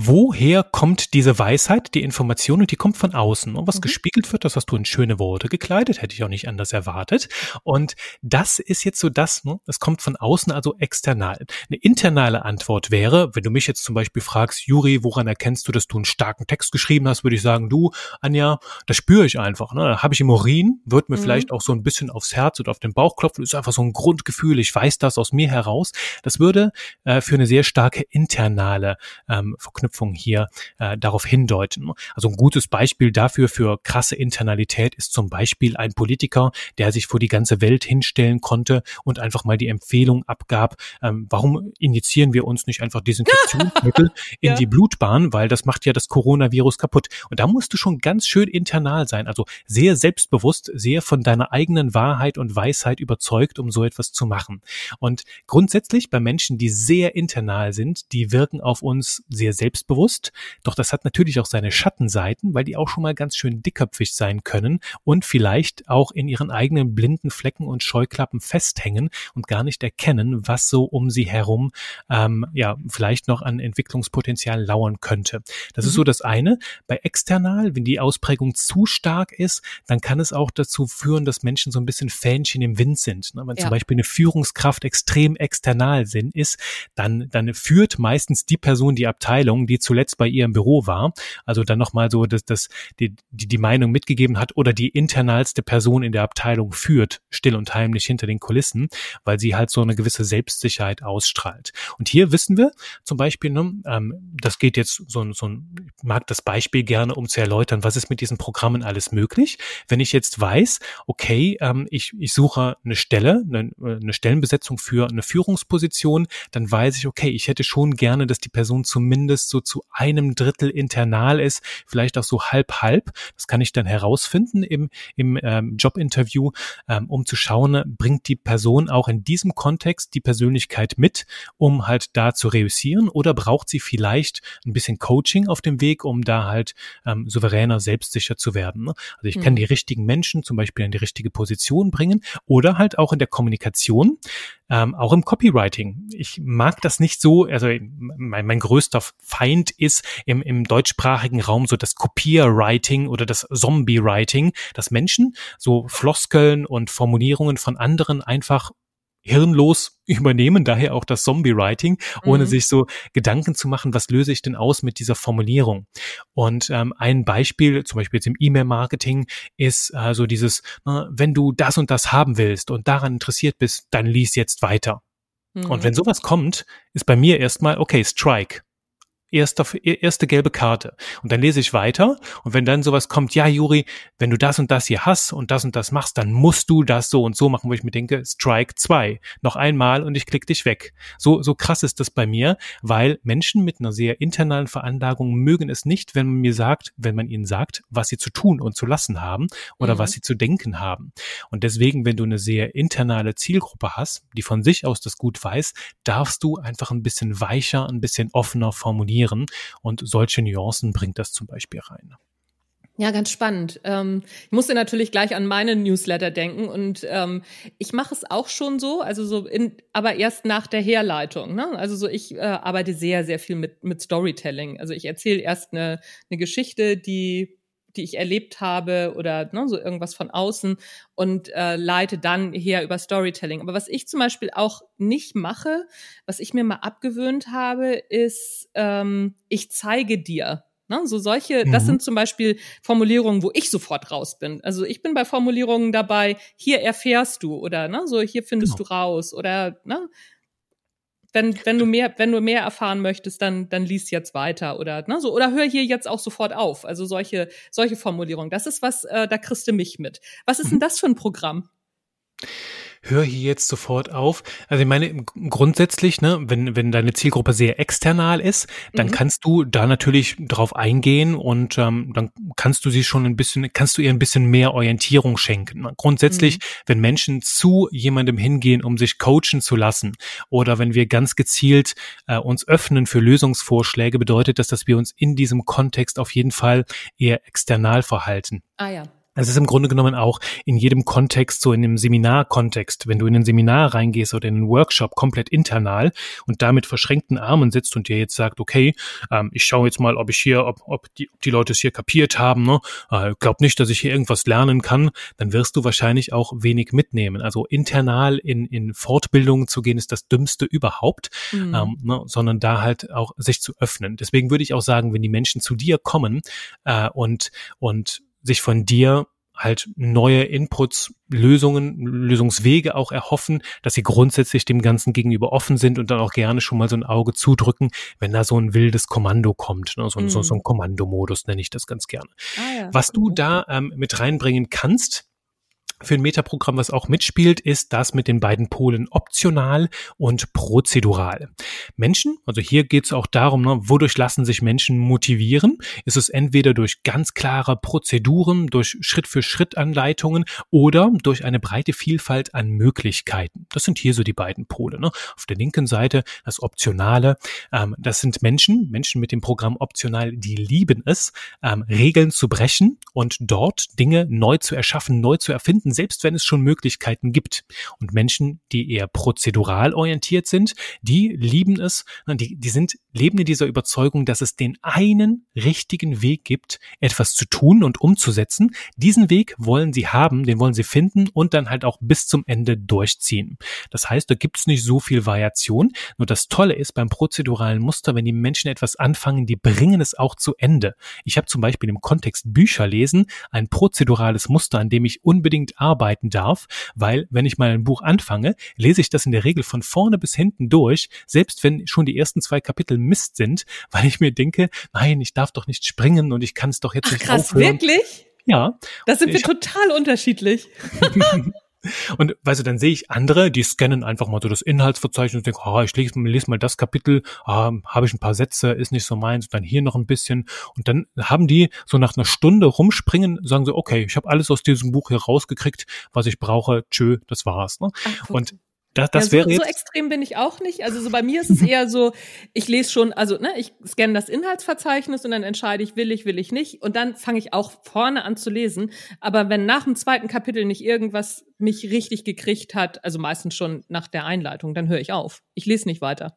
woher kommt diese Weisheit, die Information und die kommt von außen. Und was mhm. gespiegelt wird, das hast du in schöne Worte gekleidet, hätte ich auch nicht anders erwartet. Und das ist jetzt so das, ne? es kommt von außen, also external. Eine internale Antwort wäre, wenn du mich jetzt zum Beispiel fragst, Juri, woran erkennst du, dass du einen starken Text geschrieben hast, würde ich sagen, du, Anja, das spüre ich einfach. Ne? Da habe ich im Urin, wird mir mhm. vielleicht auch so ein bisschen aufs Herz oder auf den Bauch klopfen, das ist einfach so ein Grundgefühl, ich weiß das aus mir heraus. Das würde äh, für eine sehr starke internale ähm, Verknüpfung Verknüpfungen hier äh, darauf hindeuten. Also ein gutes Beispiel dafür für krasse Internalität ist zum Beispiel ein Politiker, der sich vor die ganze Welt hinstellen konnte und einfach mal die Empfehlung abgab, ähm, warum injizieren wir uns nicht einfach Desinfektionsmittel in ja. die Blutbahn, weil das macht ja das Coronavirus kaputt. Und da musst du schon ganz schön internal sein, also sehr selbstbewusst, sehr von deiner eigenen Wahrheit und Weisheit überzeugt, um so etwas zu machen. Und grundsätzlich bei Menschen, die sehr internal sind, die wirken auf uns sehr selbst selbstbewusst. Doch das hat natürlich auch seine Schattenseiten, weil die auch schon mal ganz schön dickköpfig sein können und vielleicht auch in ihren eigenen blinden Flecken und Scheuklappen festhängen und gar nicht erkennen, was so um sie herum ähm, ja vielleicht noch an Entwicklungspotenzial lauern könnte. Das mhm. ist so das eine. Bei external, wenn die Ausprägung zu stark ist, dann kann es auch dazu führen, dass Menschen so ein bisschen Fähnchen im Wind sind. Ne? Wenn ja. zum Beispiel eine Führungskraft extrem external sind, ist, dann, dann führt meistens die Person die Abteilung, die zuletzt bei ihr im Büro war, also dann nochmal so, dass das die, die, die Meinung mitgegeben hat oder die internalste Person in der Abteilung führt, still und heimlich hinter den Kulissen, weil sie halt so eine gewisse Selbstsicherheit ausstrahlt. Und hier wissen wir zum Beispiel, ne, ähm, das geht jetzt so, so ein, ich mag das Beispiel gerne, um zu erläutern, was ist mit diesen Programmen alles möglich. Wenn ich jetzt weiß, okay, ähm, ich, ich suche eine Stelle, eine, eine Stellenbesetzung für eine Führungsposition, dann weiß ich, okay, ich hätte schon gerne, dass die Person zumindest so so zu einem Drittel internal ist, vielleicht auch so halb halb. Das kann ich dann herausfinden im, im ähm, Jobinterview, ähm, um zu schauen, bringt die Person auch in diesem Kontext die Persönlichkeit mit, um halt da zu reüssieren oder braucht sie vielleicht ein bisschen Coaching auf dem Weg, um da halt ähm, souveräner, selbstsicher zu werden. Ne? Also ich kann mhm. die richtigen Menschen zum Beispiel in die richtige Position bringen oder halt auch in der Kommunikation ähm, auch im Copywriting. Ich mag das nicht so, also mein, mein größter Feind ist im, im deutschsprachigen Raum so das Kopierwriting oder das Zombie-Writing, dass Menschen so Floskeln und Formulierungen von anderen einfach hirnlos übernehmen, daher auch das Zombie-Writing, ohne mhm. sich so Gedanken zu machen, was löse ich denn aus mit dieser Formulierung. Und ähm, ein Beispiel, zum Beispiel jetzt im E-Mail-Marketing, ist äh, so dieses, na, ne, wenn du das und das haben willst und daran interessiert bist, dann lies jetzt weiter. Mhm. Und wenn sowas kommt, ist bei mir erstmal, okay, Strike erster, erste gelbe Karte. Und dann lese ich weiter. Und wenn dann sowas kommt, ja, Juri, wenn du das und das hier hast und das und das machst, dann musst du das so und so machen, wo ich mir denke, Strike 2. Noch einmal und ich klick dich weg. So, so krass ist das bei mir, weil Menschen mit einer sehr internalen Veranlagung mögen es nicht, wenn man mir sagt, wenn man ihnen sagt, was sie zu tun und zu lassen haben oder mhm. was sie zu denken haben. Und deswegen, wenn du eine sehr internale Zielgruppe hast, die von sich aus das gut weiß, darfst du einfach ein bisschen weicher, ein bisschen offener formulieren definieren. Und solche Nuancen bringt das zum Beispiel rein. Ja, ganz spannend. Ähm, ich musste natürlich gleich an meine Newsletter denken und ähm, ich mache es auch schon so, also so in, aber erst nach der Herleitung. Ne? Also so ich äh, arbeite sehr, sehr viel mit mit Storytelling. Also ich erzähle erst eine, eine Geschichte, die die ich erlebt habe oder ne, so irgendwas von außen und äh, leite dann her über Storytelling. Aber was ich zum Beispiel auch nicht mache, was ich mir mal abgewöhnt habe, ist, ähm, ich zeige dir. Ne, so solche, mhm. das sind zum Beispiel Formulierungen, wo ich sofort raus bin. Also ich bin bei Formulierungen dabei, hier erfährst du oder ne, so hier findest genau. du raus oder ne, wenn, wenn du mehr, wenn du mehr erfahren möchtest, dann, dann lies jetzt weiter oder, ne, so, oder hör hier jetzt auch sofort auf. Also solche, solche Formulierungen. Das ist was, äh, da kriegst du mich mit. Was ist denn mhm. das für ein Programm? Hör hier jetzt sofort auf. Also ich meine, grundsätzlich, ne, wenn, wenn deine Zielgruppe sehr external ist, dann mhm. kannst du da natürlich drauf eingehen und ähm, dann kannst du sie schon ein bisschen, kannst du ihr ein bisschen mehr Orientierung schenken. Grundsätzlich, mhm. wenn Menschen zu jemandem hingehen, um sich coachen zu lassen, oder wenn wir ganz gezielt äh, uns öffnen für Lösungsvorschläge, bedeutet das, dass wir uns in diesem Kontext auf jeden Fall eher external verhalten. Ah ja. Es ist im Grunde genommen auch in jedem Kontext, so in einem Seminarkontext, wenn du in ein Seminar reingehst oder in einen Workshop komplett internal und damit verschränkten Armen sitzt und dir jetzt sagt, okay, ähm, ich schaue jetzt mal, ob ich hier, ob, ob, die, ob die Leute es hier kapiert haben, ne? Äh, glaub nicht, dass ich hier irgendwas lernen kann, dann wirst du wahrscheinlich auch wenig mitnehmen. Also internal in, in Fortbildungen zu gehen, ist das Dümmste überhaupt, mhm. ähm, ne? sondern da halt auch sich zu öffnen. Deswegen würde ich auch sagen, wenn die Menschen zu dir kommen äh, und, und sich von dir halt neue Inputs, Lösungen, Lösungswege auch erhoffen, dass sie grundsätzlich dem Ganzen gegenüber offen sind und dann auch gerne schon mal so ein Auge zudrücken, wenn da so ein wildes Kommando kommt. Ne? So, mm. so, so ein mhm. Kommandomodus nenne ich das ganz gerne. Ah, ja. Was du da ähm, mit reinbringen kannst, für ein Metaprogramm, was auch mitspielt, ist das mit den beiden Polen optional und prozedural. Menschen, also hier geht es auch darum, ne, wodurch lassen sich Menschen motivieren? Ist es entweder durch ganz klare Prozeduren, durch Schritt-für-Schritt-Anleitungen oder durch eine breite Vielfalt an Möglichkeiten? Das sind hier so die beiden Pole. Ne? Auf der linken Seite das Optionale. Ähm, das sind Menschen, Menschen mit dem Programm optional, die lieben es, ähm, Regeln zu brechen und dort Dinge neu zu erschaffen, neu zu erfinden finden, selbst wenn es schon Möglichkeiten gibt. Und Menschen, die eher prozedural orientiert sind, die lieben es, die, die sind, leben in dieser Überzeugung, dass es den einen richtigen Weg gibt, etwas zu tun und umzusetzen. Diesen Weg wollen sie haben, den wollen sie finden und dann halt auch bis zum Ende durchziehen. Das heißt, da gibt es nicht so viel Variation. Nur das Tolle ist beim prozeduralen Muster, wenn die Menschen etwas anfangen, die bringen es auch zu Ende. Ich habe zum Beispiel im Kontext Bücher lesen ein prozedurales Muster, an dem ich unbedingt arbeiten darf, weil wenn ich mal ein Buch anfange, lese ich das in der Regel von vorne bis hinten durch, selbst wenn schon die ersten zwei Kapitel Mist sind, weil ich mir denke, nein, ich darf doch nicht springen und ich kann es doch jetzt Ach, nicht krass, aufhören. Wirklich? Ja. Das sind wir total unterschiedlich. Und weißt du, dann sehe ich andere, die scannen einfach mal so das Inhaltsverzeichnis und denken, oh, ich lese, lese mal das Kapitel, ah, habe ich ein paar Sätze, ist nicht so meins, und dann hier noch ein bisschen. Und dann haben die so nach einer Stunde rumspringen, sagen sie, okay, ich habe alles aus diesem Buch hier rausgekriegt, was ich brauche, tschö, das war's. Ne? Ach, und das, das ja, so, wäre jetzt so extrem bin ich auch nicht. Also so bei mir ist es eher so, ich lese schon, also ne, ich scanne das Inhaltsverzeichnis und dann entscheide ich, will ich, will ich nicht. Und dann fange ich auch vorne an zu lesen. Aber wenn nach dem zweiten Kapitel nicht irgendwas mich richtig gekriegt hat, also meistens schon nach der Einleitung, dann höre ich auf. Ich lese nicht weiter.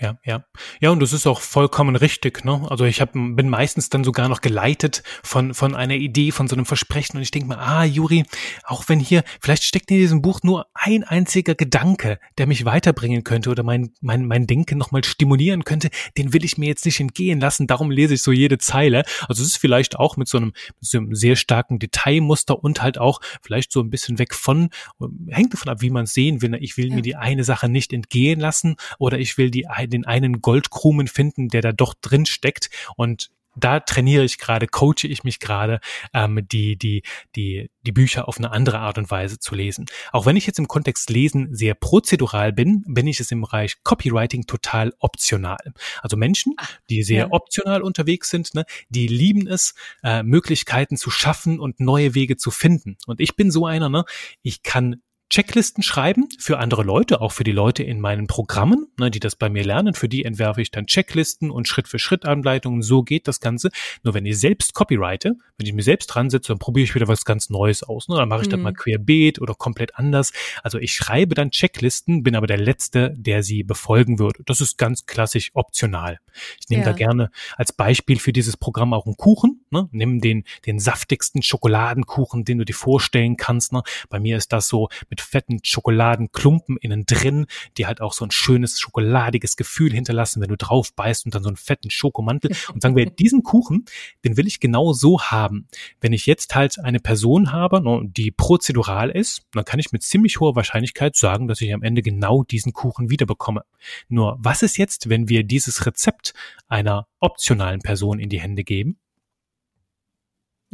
Ja, ja. Ja, und das ist auch vollkommen richtig, ne? Also ich hab, bin meistens dann sogar noch geleitet von, von einer Idee, von so einem Versprechen und ich denke mir, ah, Juri, auch wenn hier, vielleicht steckt in diesem Buch nur ein einziger Gedanke, der mich weiterbringen könnte oder mein, mein, mein Denken nochmal stimulieren könnte, den will ich mir jetzt nicht entgehen lassen, darum lese ich so jede Zeile. Also es ist vielleicht auch mit so einem, mit so einem sehr starken Detailmuster und halt auch vielleicht so ein bisschen weg von, hängt davon ab, wie man es sehen will. Ich will ja. mir die eine Sache nicht entgehen lassen oder ich will die den einen Goldkrumen finden, der da doch drin steckt und da trainiere ich gerade, coache ich mich gerade, ähm, die, die, die, die Bücher auf eine andere Art und Weise zu lesen. Auch wenn ich jetzt im Kontext Lesen sehr prozedural bin, bin ich es im Bereich Copywriting total optional. Also Menschen, ah, die sehr ja. optional unterwegs sind, ne, die lieben es, äh, Möglichkeiten zu schaffen und neue Wege zu finden. Und ich bin so einer, ne, ich kann Checklisten schreiben für andere Leute, auch für die Leute in meinen Programmen, ne, die das bei mir lernen. Für die entwerfe ich dann Checklisten und Schritt-für-Schritt-Anleitungen. So geht das Ganze. Nur wenn ich selbst copyrighte, wenn ich mir selbst dran setze, dann probiere ich wieder was ganz Neues aus. Ne? Dann mache ich mhm. das mal querbeet oder komplett anders. Also ich schreibe dann Checklisten, bin aber der Letzte, der sie befolgen würde. Das ist ganz klassisch optional. Ich nehme ja. da gerne als Beispiel für dieses Programm auch einen Kuchen. Ne? Nimm den, den saftigsten Schokoladenkuchen, den du dir vorstellen kannst. Ne? Bei mir ist das so mit fetten Schokoladenklumpen innen drin, die halt auch so ein schönes schokoladiges Gefühl hinterlassen, wenn du drauf beißt und dann so einen fetten Schokomantel. Und sagen wir, diesen Kuchen, den will ich genau so haben. Wenn ich jetzt halt eine Person habe, ne, die prozedural ist, dann kann ich mit ziemlich hoher Wahrscheinlichkeit sagen, dass ich am Ende genau diesen Kuchen wiederbekomme. Nur was ist jetzt, wenn wir dieses Rezept einer optionalen Person in die Hände geben?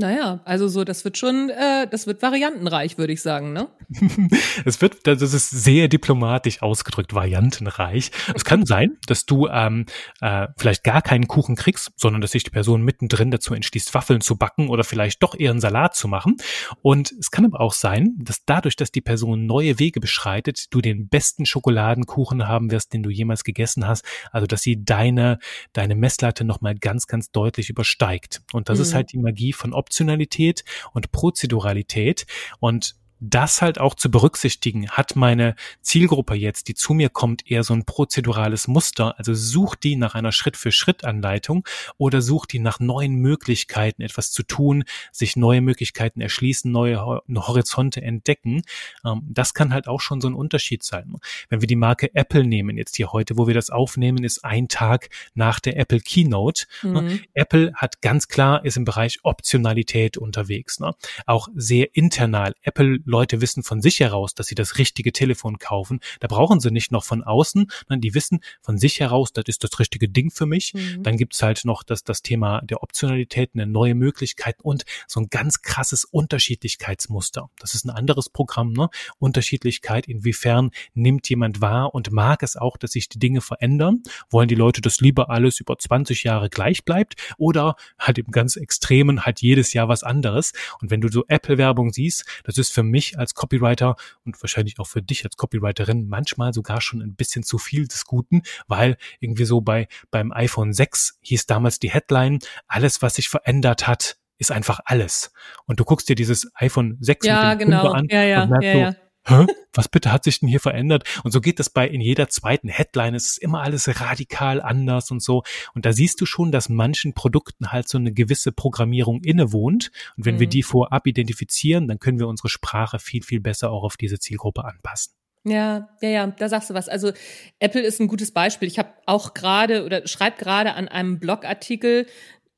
Naja, also so, das wird schon, äh, das wird variantenreich, würde ich sagen, ne? es wird, das ist sehr diplomatisch ausgedrückt, variantenreich. Es kann sein, dass du ähm, äh, vielleicht gar keinen Kuchen kriegst, sondern dass sich die Person mittendrin dazu entschließt, Waffeln zu backen oder vielleicht doch eher einen Salat zu machen. Und es kann aber auch sein, dass dadurch, dass die Person neue Wege beschreitet, du den besten Schokoladenkuchen haben wirst, den du jemals gegessen hast. Also, dass sie deine, deine Messlatte nochmal ganz, ganz deutlich übersteigt. Und das mhm. ist halt die Magie von Optionalität und Prozeduralität. Und das halt auch zu berücksichtigen. Hat meine Zielgruppe jetzt, die zu mir kommt, eher so ein prozedurales Muster? Also sucht die nach einer Schritt-für-Schritt-Anleitung oder sucht die nach neuen Möglichkeiten, etwas zu tun, sich neue Möglichkeiten erschließen, neue Horizonte entdecken? Ähm, das kann halt auch schon so ein Unterschied sein. Wenn wir die Marke Apple nehmen, jetzt hier heute, wo wir das aufnehmen, ist ein Tag nach der Apple Keynote. Mhm. Apple hat ganz klar, ist im Bereich Optionalität unterwegs. Ne? Auch sehr internal. Apple Leute wissen von sich heraus, dass sie das richtige Telefon kaufen. Da brauchen sie nicht noch von außen, sondern die wissen von sich heraus, das ist das richtige Ding für mich. Mhm. Dann gibt's halt noch das, das Thema der Optionalität, eine neue Möglichkeit und so ein ganz krasses Unterschiedlichkeitsmuster. Das ist ein anderes Programm, ne? Unterschiedlichkeit, inwiefern nimmt jemand wahr und mag es auch, dass sich die Dinge verändern? Wollen die Leute, dass lieber alles über 20 Jahre gleich bleibt oder halt im ganz Extremen halt jedes Jahr was anderes? Und wenn du so Apple-Werbung siehst, das ist für mich mich als Copywriter und wahrscheinlich auch für dich als Copywriterin manchmal sogar schon ein bisschen zu viel des Guten, weil irgendwie so bei beim iPhone 6 hieß damals die Headline, alles was sich verändert hat, ist einfach alles. Und du guckst dir dieses iPhone 6 ja, mit dem genau. an ja, ja, und merkst ja, so, ja hä, was bitte hat sich denn hier verändert? Und so geht das bei in jeder zweiten Headline. Es ist immer alles radikal anders und so. Und da siehst du schon, dass manchen Produkten halt so eine gewisse Programmierung innewohnt. Und wenn mhm. wir die vorab identifizieren, dann können wir unsere Sprache viel, viel besser auch auf diese Zielgruppe anpassen. Ja, ja, ja, da sagst du was. Also Apple ist ein gutes Beispiel. Ich habe auch gerade oder schreibe gerade an einem Blogartikel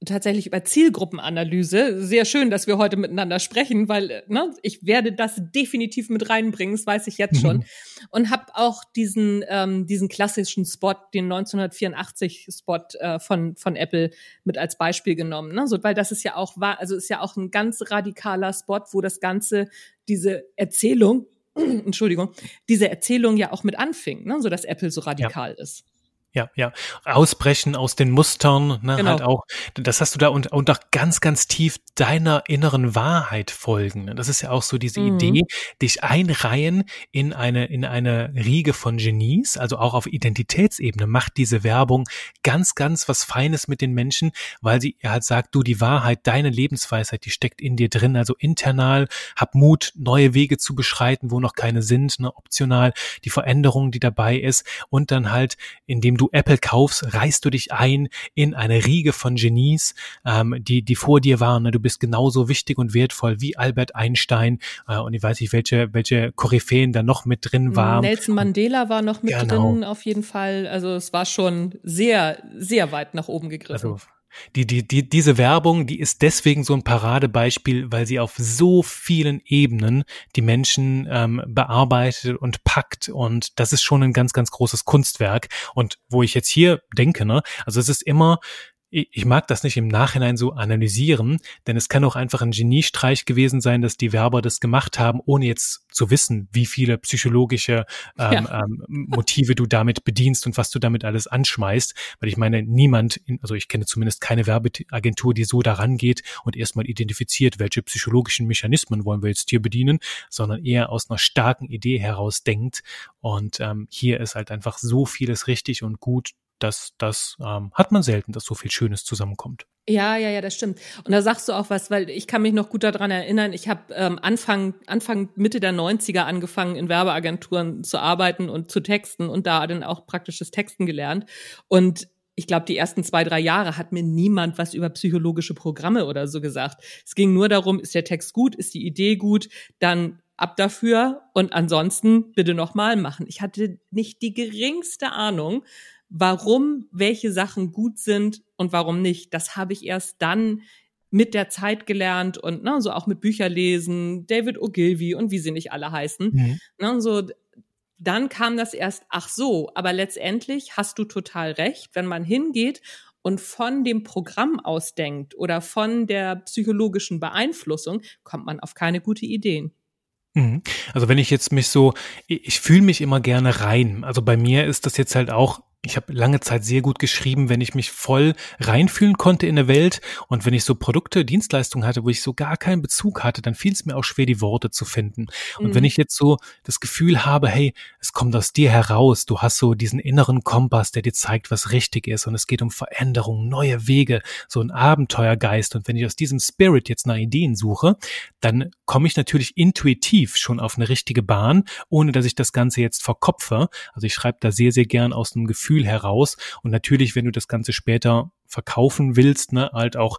tatsächlich über Zielgruppenanalyse. Sehr schön, dass wir heute miteinander sprechen, weil ne, ich werde das definitiv mit reinbringen, das weiß ich jetzt schon. Mhm. Und habe auch diesen ähm, diesen klassischen Spot, den 1984 Spot äh, von von Apple mit als Beispiel genommen, ne? so, weil das ist ja auch war, also ist ja auch ein ganz radikaler Spot, wo das ganze diese Erzählung Entschuldigung, diese Erzählung ja auch mit anfing, ne? so dass Apple so radikal ja. ist. Ja, ja. Ausbrechen aus den Mustern, ne, genau. halt auch. Das hast du da und, und auch ganz, ganz tief deiner inneren Wahrheit folgen. Das ist ja auch so diese mhm. Idee, dich einreihen in eine, in eine Riege von Genies, also auch auf Identitätsebene macht diese Werbung ganz, ganz was Feines mit den Menschen, weil sie halt sagt, du, die Wahrheit, deine Lebensweisheit, die steckt in dir drin, also internal, hab Mut, neue Wege zu beschreiten, wo noch keine sind, ne, optional, die Veränderung, die dabei ist und dann halt, indem du Apple kaufst, reißt du dich ein in eine Riege von Genies, ähm, die, die vor dir waren. Ne? Du bist genauso wichtig und wertvoll wie Albert Einstein äh, und ich weiß nicht, welche, welche Koryphäen da noch mit drin waren. Nelson Mandela war noch mit genau. drin, auf jeden Fall. Also es war schon sehr, sehr weit nach oben gegriffen. Also die, die, die, diese Werbung, die ist deswegen so ein Paradebeispiel, weil sie auf so vielen Ebenen die Menschen ähm, bearbeitet und packt. Und das ist schon ein ganz, ganz großes Kunstwerk. Und wo ich jetzt hier denke, ne, also es ist immer ich mag das nicht im Nachhinein so analysieren, denn es kann auch einfach ein Geniestreich gewesen sein, dass die Werber das gemacht haben, ohne jetzt zu wissen, wie viele psychologische ähm, ja. ähm, Motive du damit bedienst und was du damit alles anschmeißt. Weil ich meine, niemand, in, also ich kenne zumindest keine Werbeagentur, die so daran geht und erstmal identifiziert, welche psychologischen Mechanismen wollen wir jetzt hier bedienen, sondern eher aus einer starken Idee heraus denkt. Und ähm, hier ist halt einfach so vieles richtig und gut, das, das ähm, hat man selten, dass so viel Schönes zusammenkommt. Ja, ja, ja, das stimmt. Und da sagst du auch was, weil ich kann mich noch gut daran erinnern, ich habe ähm, Anfang, Anfang, Mitte der 90er angefangen, in Werbeagenturen zu arbeiten und zu texten und da dann auch praktisches Texten gelernt. Und ich glaube, die ersten zwei, drei Jahre hat mir niemand was über psychologische Programme oder so gesagt. Es ging nur darum, ist der Text gut, ist die Idee gut, dann ab dafür und ansonsten bitte nochmal machen. Ich hatte nicht die geringste Ahnung, warum welche Sachen gut sind und warum nicht. Das habe ich erst dann mit der Zeit gelernt und ne, so auch mit Bücherlesen, David Ogilvy und wie sie nicht alle heißen. Mhm. Ne, so dann kam das erst, ach so, aber letztendlich hast du total recht, wenn man hingeht und von dem Programm ausdenkt oder von der psychologischen Beeinflussung, kommt man auf keine gute Ideen. Mhm. Also wenn ich jetzt mich so, ich fühle mich immer gerne rein. Also bei mir ist das jetzt halt auch ich habe lange Zeit sehr gut geschrieben, wenn ich mich voll reinfühlen konnte in der Welt und wenn ich so Produkte, Dienstleistungen hatte, wo ich so gar keinen Bezug hatte, dann fiel es mir auch schwer, die Worte zu finden. Und mhm. wenn ich jetzt so das Gefühl habe, hey, es kommt aus dir heraus, du hast so diesen inneren Kompass, der dir zeigt, was richtig ist und es geht um Veränderung, neue Wege, so ein Abenteuergeist und wenn ich aus diesem Spirit jetzt nach Ideen suche, dann komme ich natürlich intuitiv schon auf eine richtige Bahn, ohne dass ich das Ganze jetzt verkopfe. Also ich schreibe da sehr, sehr gern aus einem Gefühl Gefühl heraus. Und natürlich, wenn du das Ganze später verkaufen willst, ne, halt auch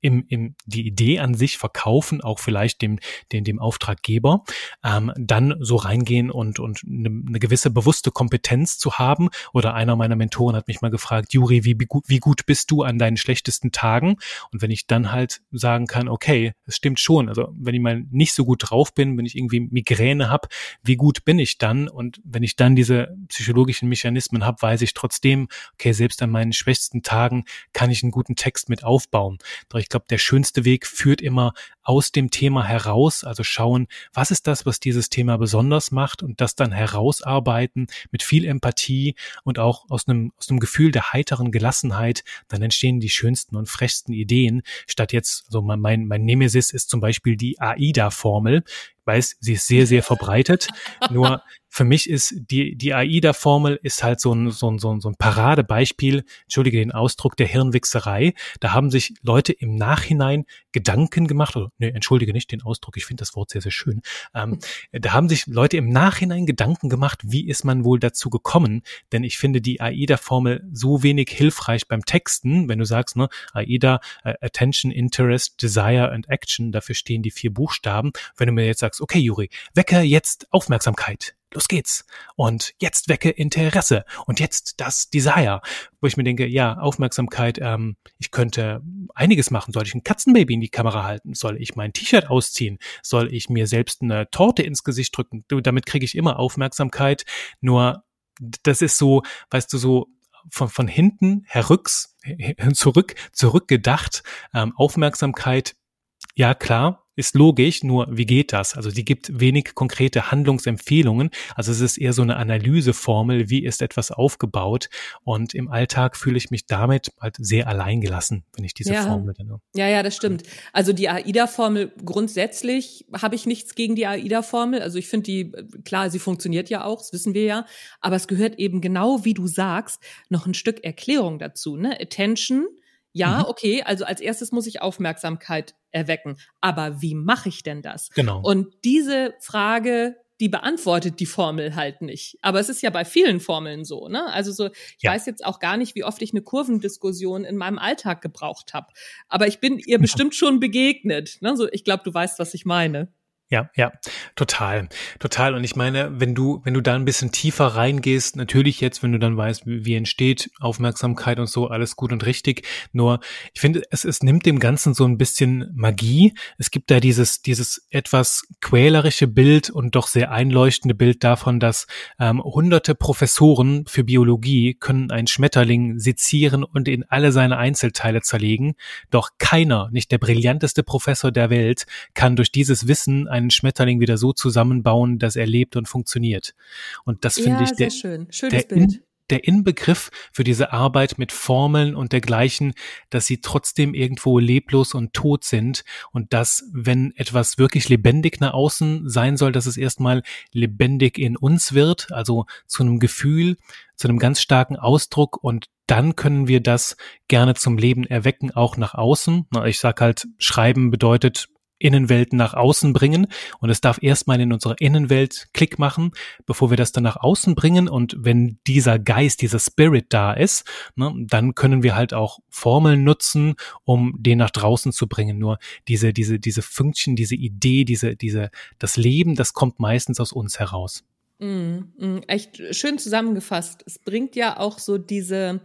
im, im, die Idee an sich verkaufen, auch vielleicht dem, dem, dem Auftraggeber, ähm, dann so reingehen und, und eine, eine gewisse bewusste Kompetenz zu haben. Oder einer meiner Mentoren hat mich mal gefragt, Juri, wie, wie gut bist du an deinen schlechtesten Tagen? Und wenn ich dann halt sagen kann, okay, es stimmt schon. Also wenn ich mal nicht so gut drauf bin, wenn ich irgendwie Migräne habe, wie gut bin ich dann? Und wenn ich dann diese psychologischen Mechanismen habe, weiß ich trotzdem, okay, selbst an meinen schwächsten Tagen kann ich einen guten Text mit aufbauen. Doch ich glaube, der schönste Weg führt immer aus dem Thema heraus, also schauen, was ist das, was dieses Thema besonders macht und das dann herausarbeiten mit viel Empathie und auch aus einem, aus einem Gefühl der heiteren Gelassenheit, dann entstehen die schönsten und frechsten Ideen, statt jetzt, also mein, mein Nemesis ist zum Beispiel die AIDA-Formel weiß, sie ist sehr, sehr verbreitet. Nur für mich ist die, die AIDA-Formel ist halt so ein, so ein, so ein, so ein Paradebeispiel, entschuldige den Ausdruck, der Hirnwichserei. Da haben sich Leute im Nachhinein Gedanken gemacht, oder nee, entschuldige nicht den Ausdruck, ich finde das Wort sehr, sehr schön. Ähm, da haben sich Leute im Nachhinein Gedanken gemacht, wie ist man wohl dazu gekommen? Denn ich finde die AIDA-Formel so wenig hilfreich beim Texten, wenn du sagst, ne, AIDA, uh, Attention, Interest, Desire and Action, dafür stehen die vier Buchstaben. Wenn du mir jetzt sagst, okay, Juri, wecke jetzt Aufmerksamkeit los geht's. Und jetzt wecke Interesse und jetzt das Desire, wo ich mir denke, ja, Aufmerksamkeit, ähm, ich könnte einiges machen. Soll ich ein Katzenbaby in die Kamera halten? Soll ich mein T-Shirt ausziehen? Soll ich mir selbst eine Torte ins Gesicht drücken? Du, damit kriege ich immer Aufmerksamkeit. Nur das ist so, weißt du, so von, von hinten herrücks, zurück, zurückgedacht. Ähm, Aufmerksamkeit ja klar, ist logisch, nur wie geht das? Also die gibt wenig konkrete Handlungsempfehlungen. Also es ist eher so eine Analyseformel, wie ist etwas aufgebaut. Und im Alltag fühle ich mich damit halt sehr alleingelassen, wenn ich diese ja. Formel dann. Ja, ja, das stimmt. Also die AIDA-Formel grundsätzlich habe ich nichts gegen die AIDA-Formel. Also ich finde die, klar, sie funktioniert ja auch, das wissen wir ja. Aber es gehört eben genau, wie du sagst, noch ein Stück Erklärung dazu. Ne? Attention, ja, mhm. okay, also als erstes muss ich Aufmerksamkeit erwecken. Aber wie mache ich denn das? Genau. Und diese Frage, die beantwortet die Formel halt nicht. Aber es ist ja bei vielen Formeln so, ne? Also so, ich ja. weiß jetzt auch gar nicht, wie oft ich eine Kurvendiskussion in meinem Alltag gebraucht habe. Aber ich bin ihr bestimmt schon begegnet. Ne? So, ich glaube, du weißt, was ich meine. Ja, ja, total, total. Und ich meine, wenn du, wenn du da ein bisschen tiefer reingehst, natürlich jetzt, wenn du dann weißt, wie, entsteht Aufmerksamkeit und so, alles gut und richtig. Nur, ich finde, es, es nimmt dem Ganzen so ein bisschen Magie. Es gibt da dieses, dieses etwas quälerische Bild und doch sehr einleuchtende Bild davon, dass ähm, hunderte Professoren für Biologie können einen Schmetterling sezieren und in alle seine Einzelteile zerlegen. Doch keiner, nicht der brillanteste Professor der Welt, kann durch dieses Wissen einen Schmetterling wieder so zusammenbauen, dass er lebt und funktioniert. Und das finde ja, ich der, schön. Der, Bild. der Inbegriff für diese Arbeit mit Formeln und dergleichen, dass sie trotzdem irgendwo leblos und tot sind und dass, wenn etwas wirklich lebendig nach außen sein soll, dass es erstmal lebendig in uns wird, also zu einem Gefühl, zu einem ganz starken Ausdruck und dann können wir das gerne zum Leben erwecken, auch nach außen. Ich sag halt, Schreiben bedeutet Innenwelt nach außen bringen und es darf erstmal in unserer Innenwelt Klick machen, bevor wir das dann nach außen bringen und wenn dieser Geist, dieser Spirit da ist, ne, dann können wir halt auch Formeln nutzen, um den nach draußen zu bringen. Nur diese, diese, diese Function, diese Idee, diese, diese, das Leben, das kommt meistens aus uns heraus. Mm, mm, echt schön zusammengefasst. Es bringt ja auch so diese,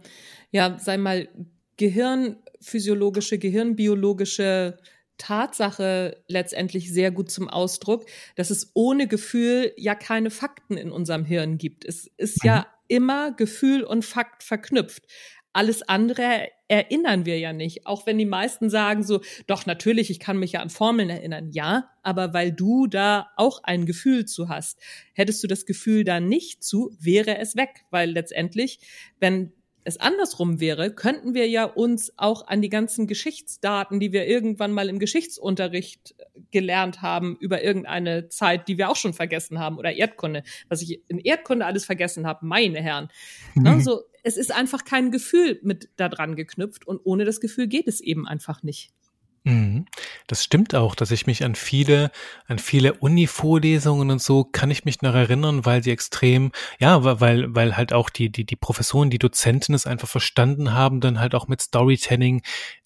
ja, sei mal, gehirnphysiologische, gehirnbiologische Tatsache letztendlich sehr gut zum Ausdruck, dass es ohne Gefühl ja keine Fakten in unserem Hirn gibt. Es ist mhm. ja immer Gefühl und Fakt verknüpft. Alles andere erinnern wir ja nicht. Auch wenn die meisten sagen so, doch natürlich, ich kann mich ja an Formeln erinnern. Ja, aber weil du da auch ein Gefühl zu hast. Hättest du das Gefühl da nicht zu, wäre es weg. Weil letztendlich, wenn es andersrum wäre, könnten wir ja uns auch an die ganzen Geschichtsdaten, die wir irgendwann mal im Geschichtsunterricht äh, gelernt haben, über irgendeine Zeit, die wir auch schon vergessen haben, oder Erdkunde, was ich in Erdkunde alles vergessen habe, meine Herren. Mhm. Also, es ist einfach kein Gefühl mit da dran geknüpft und ohne das Gefühl geht es eben einfach nicht. Mhm. Das stimmt auch, dass ich mich an viele, an viele Uni-Vorlesungen und so kann ich mich noch erinnern, weil sie extrem, ja, weil, weil halt auch die, die, die Professoren, die Dozenten es einfach verstanden haben, dann halt auch mit Storytelling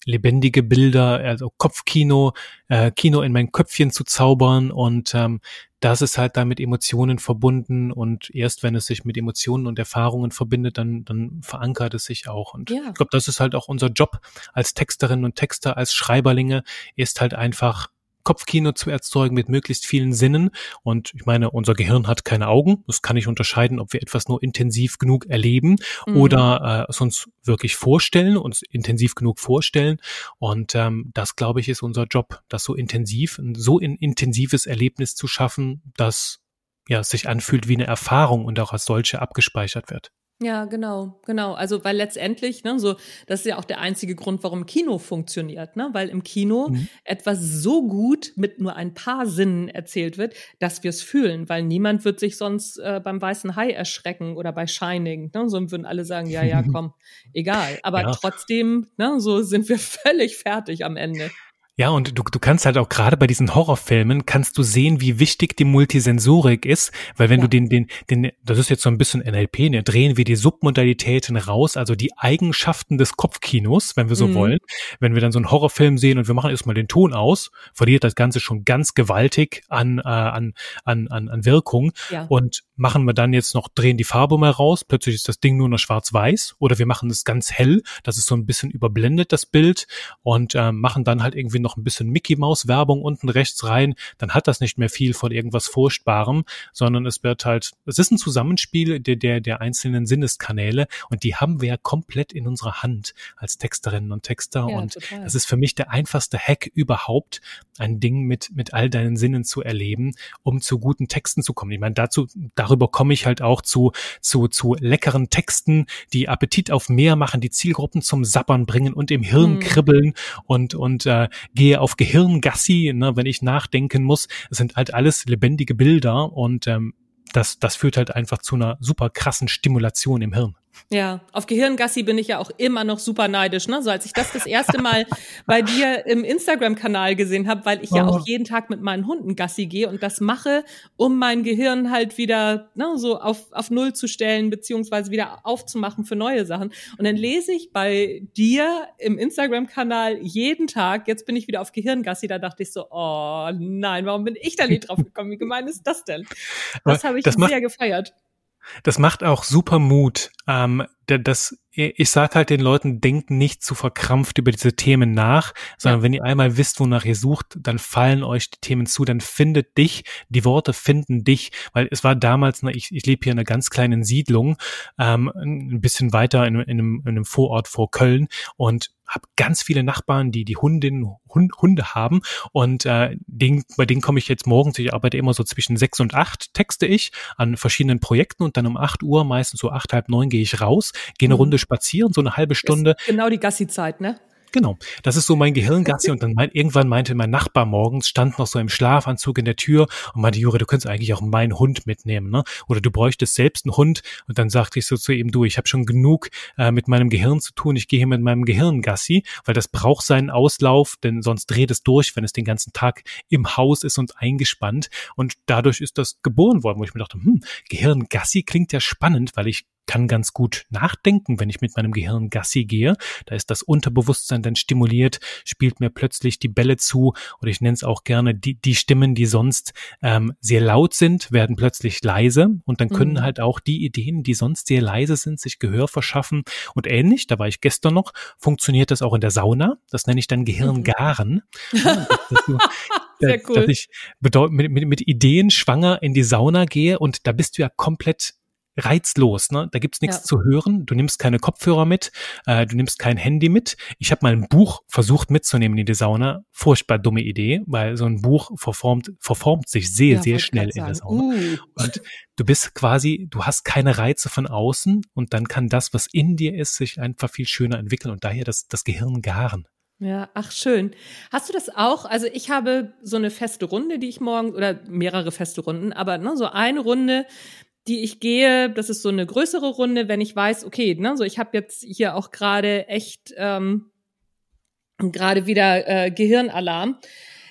lebendige Bilder, also Kopfkino, äh, Kino in mein Köpfchen zu zaubern und ähm, das ist halt da mit Emotionen verbunden und erst wenn es sich mit Emotionen und Erfahrungen verbindet, dann, dann verankert es sich auch. Und ja. ich glaube, das ist halt auch unser Job als Texterinnen und Texter, als Schreiberlinge, ist halt einfach Kopfkino zu erzeugen mit möglichst vielen Sinnen. Und ich meine, unser Gehirn hat keine Augen. Das kann ich unterscheiden, ob wir etwas nur intensiv genug erleben mhm. oder äh, es uns wirklich vorstellen, uns intensiv genug vorstellen. Und ähm, das, glaube ich, ist unser Job, das so intensiv, ein so ein intensives Erlebnis zu schaffen, dass ja sich anfühlt wie eine Erfahrung und auch als solche abgespeichert wird. Ja, genau, genau. Also weil letztendlich, ne, so das ist ja auch der einzige Grund, warum Kino funktioniert, ne? Weil im Kino mhm. etwas so gut mit nur ein paar Sinnen erzählt wird, dass wir es fühlen, weil niemand wird sich sonst äh, beim weißen Hai erschrecken oder bei Shining, ne? So würden alle sagen, ja, ja, komm, egal. Aber ja. trotzdem, ne, so sind wir völlig fertig am Ende. Ja, und du, du kannst halt auch gerade bei diesen Horrorfilmen kannst du sehen, wie wichtig die Multisensorik ist, weil wenn ja. du den, den, den, das ist jetzt so ein bisschen NLP, ne, drehen wir die Submodalitäten raus, also die Eigenschaften des Kopfkinos, wenn wir so mhm. wollen. Wenn wir dann so einen Horrorfilm sehen und wir machen erstmal den Ton aus, verliert das Ganze schon ganz gewaltig an, äh, an, an, an, an Wirkung. Ja. Und machen wir dann jetzt noch, drehen die Farbe mal raus, plötzlich ist das Ding nur noch schwarz-weiß, oder wir machen es ganz hell, das ist so ein bisschen überblendet, das Bild, und äh, machen dann halt irgendwie noch noch ein bisschen Mickey Maus Werbung unten rechts rein, dann hat das nicht mehr viel von irgendwas Furchtbarem, sondern es wird halt, es ist ein Zusammenspiel der, der, der einzelnen Sinneskanäle und die haben wir ja komplett in unserer Hand als Texterinnen und Texter ja, und total. das ist für mich der einfachste Hack überhaupt, ein Ding mit, mit all deinen Sinnen zu erleben, um zu guten Texten zu kommen. Ich meine, dazu, darüber komme ich halt auch zu, zu, zu leckeren Texten, die Appetit auf mehr machen, die Zielgruppen zum Sappern bringen und im Hirn mhm. kribbeln und, und äh, gehe auf Gehirngassi, ne, wenn ich nachdenken muss. Es sind halt alles lebendige Bilder und ähm, das, das führt halt einfach zu einer super krassen Stimulation im Hirn. Ja, auf Gehirngassi bin ich ja auch immer noch super neidisch, ne? So als ich das das erste Mal bei dir im Instagram-Kanal gesehen habe, weil ich ja auch oh. jeden Tag mit meinen Hunden Gassi gehe und das mache, um mein Gehirn halt wieder ne, so auf, auf Null zu stellen, beziehungsweise wieder aufzumachen für neue Sachen. Und dann lese ich bei dir im Instagram-Kanal jeden Tag, jetzt bin ich wieder auf Gehirngassi, da dachte ich so, oh nein, warum bin ich da nicht drauf gekommen? Wie gemein ist das denn? Das habe ich das sehr gefeiert. Das macht auch super Mut. Ähm, das, ich sage halt den Leuten, denkt nicht zu verkrampft über diese Themen nach, sondern ja. wenn ihr einmal wisst, wonach ihr sucht, dann fallen euch die Themen zu, dann findet dich, die Worte finden dich, weil es war damals, ne, ich, ich lebe hier in einer ganz kleinen Siedlung, ähm, ein bisschen weiter in, in, einem, in einem Vorort vor Köln und habe ganz viele Nachbarn, die die Hundinnen Hund, Hunde haben und äh, den, bei denen komme ich jetzt morgens, ich arbeite immer so zwischen sechs und acht, texte ich an verschiedenen Projekten und dann um acht Uhr, meistens so acht, halb neun gehe ich raus, gehe eine mhm. Runde spazieren, so eine halbe Stunde. Genau die Gassi-Zeit, ne? Genau, das ist so mein Gehirngassi und dann mein, irgendwann meinte mein Nachbar morgens, stand noch so im Schlafanzug in der Tür und meinte, Jure, du könntest eigentlich auch meinen Hund mitnehmen, ne? Oder du bräuchtest selbst einen Hund und dann sagte ich so zu ihm, du, ich habe schon genug äh, mit meinem Gehirn zu tun, ich gehe hier mit meinem Gehirngassi, weil das braucht seinen Auslauf, denn sonst dreht es durch, wenn es den ganzen Tag im Haus ist und eingespannt und dadurch ist das geboren worden, wo ich mir dachte, hm, Gehirngassi klingt ja spannend, weil ich kann ganz gut nachdenken, wenn ich mit meinem Gehirn Gassi gehe. Da ist das Unterbewusstsein dann stimuliert, spielt mir plötzlich die Bälle zu oder ich nenne es auch gerne die, die Stimmen, die sonst ähm, sehr laut sind, werden plötzlich leise und dann können mhm. halt auch die Ideen, die sonst sehr leise sind, sich Gehör verschaffen und ähnlich, da war ich gestern noch, funktioniert das auch in der Sauna. Das nenne ich dann Gehirngaren. Mhm. Ja, Sehr cool. dass ich mit, mit, mit Ideen schwanger in die Sauna gehe und da bist du ja komplett reizlos. Ne? Da gibt's nichts ja. zu hören. Du nimmst keine Kopfhörer mit, äh, du nimmst kein Handy mit. Ich habe mal ein Buch versucht mitzunehmen in die Sauna. Furchtbar dumme Idee, weil so ein Buch verformt, verformt sich sehr, ja, sehr schnell in der Sauna. Uh. Und du bist quasi, du hast keine Reize von außen und dann kann das, was in dir ist, sich einfach viel schöner entwickeln und daher das, das Gehirn garen. Ja, ach schön. Hast du das auch? Also ich habe so eine feste Runde, die ich morgen oder mehrere feste Runden, aber ne, so eine Runde, die ich gehe, das ist so eine größere Runde, wenn ich weiß, okay, ne, so ich habe jetzt hier auch gerade echt ähm, gerade wieder äh, Gehirnalarm,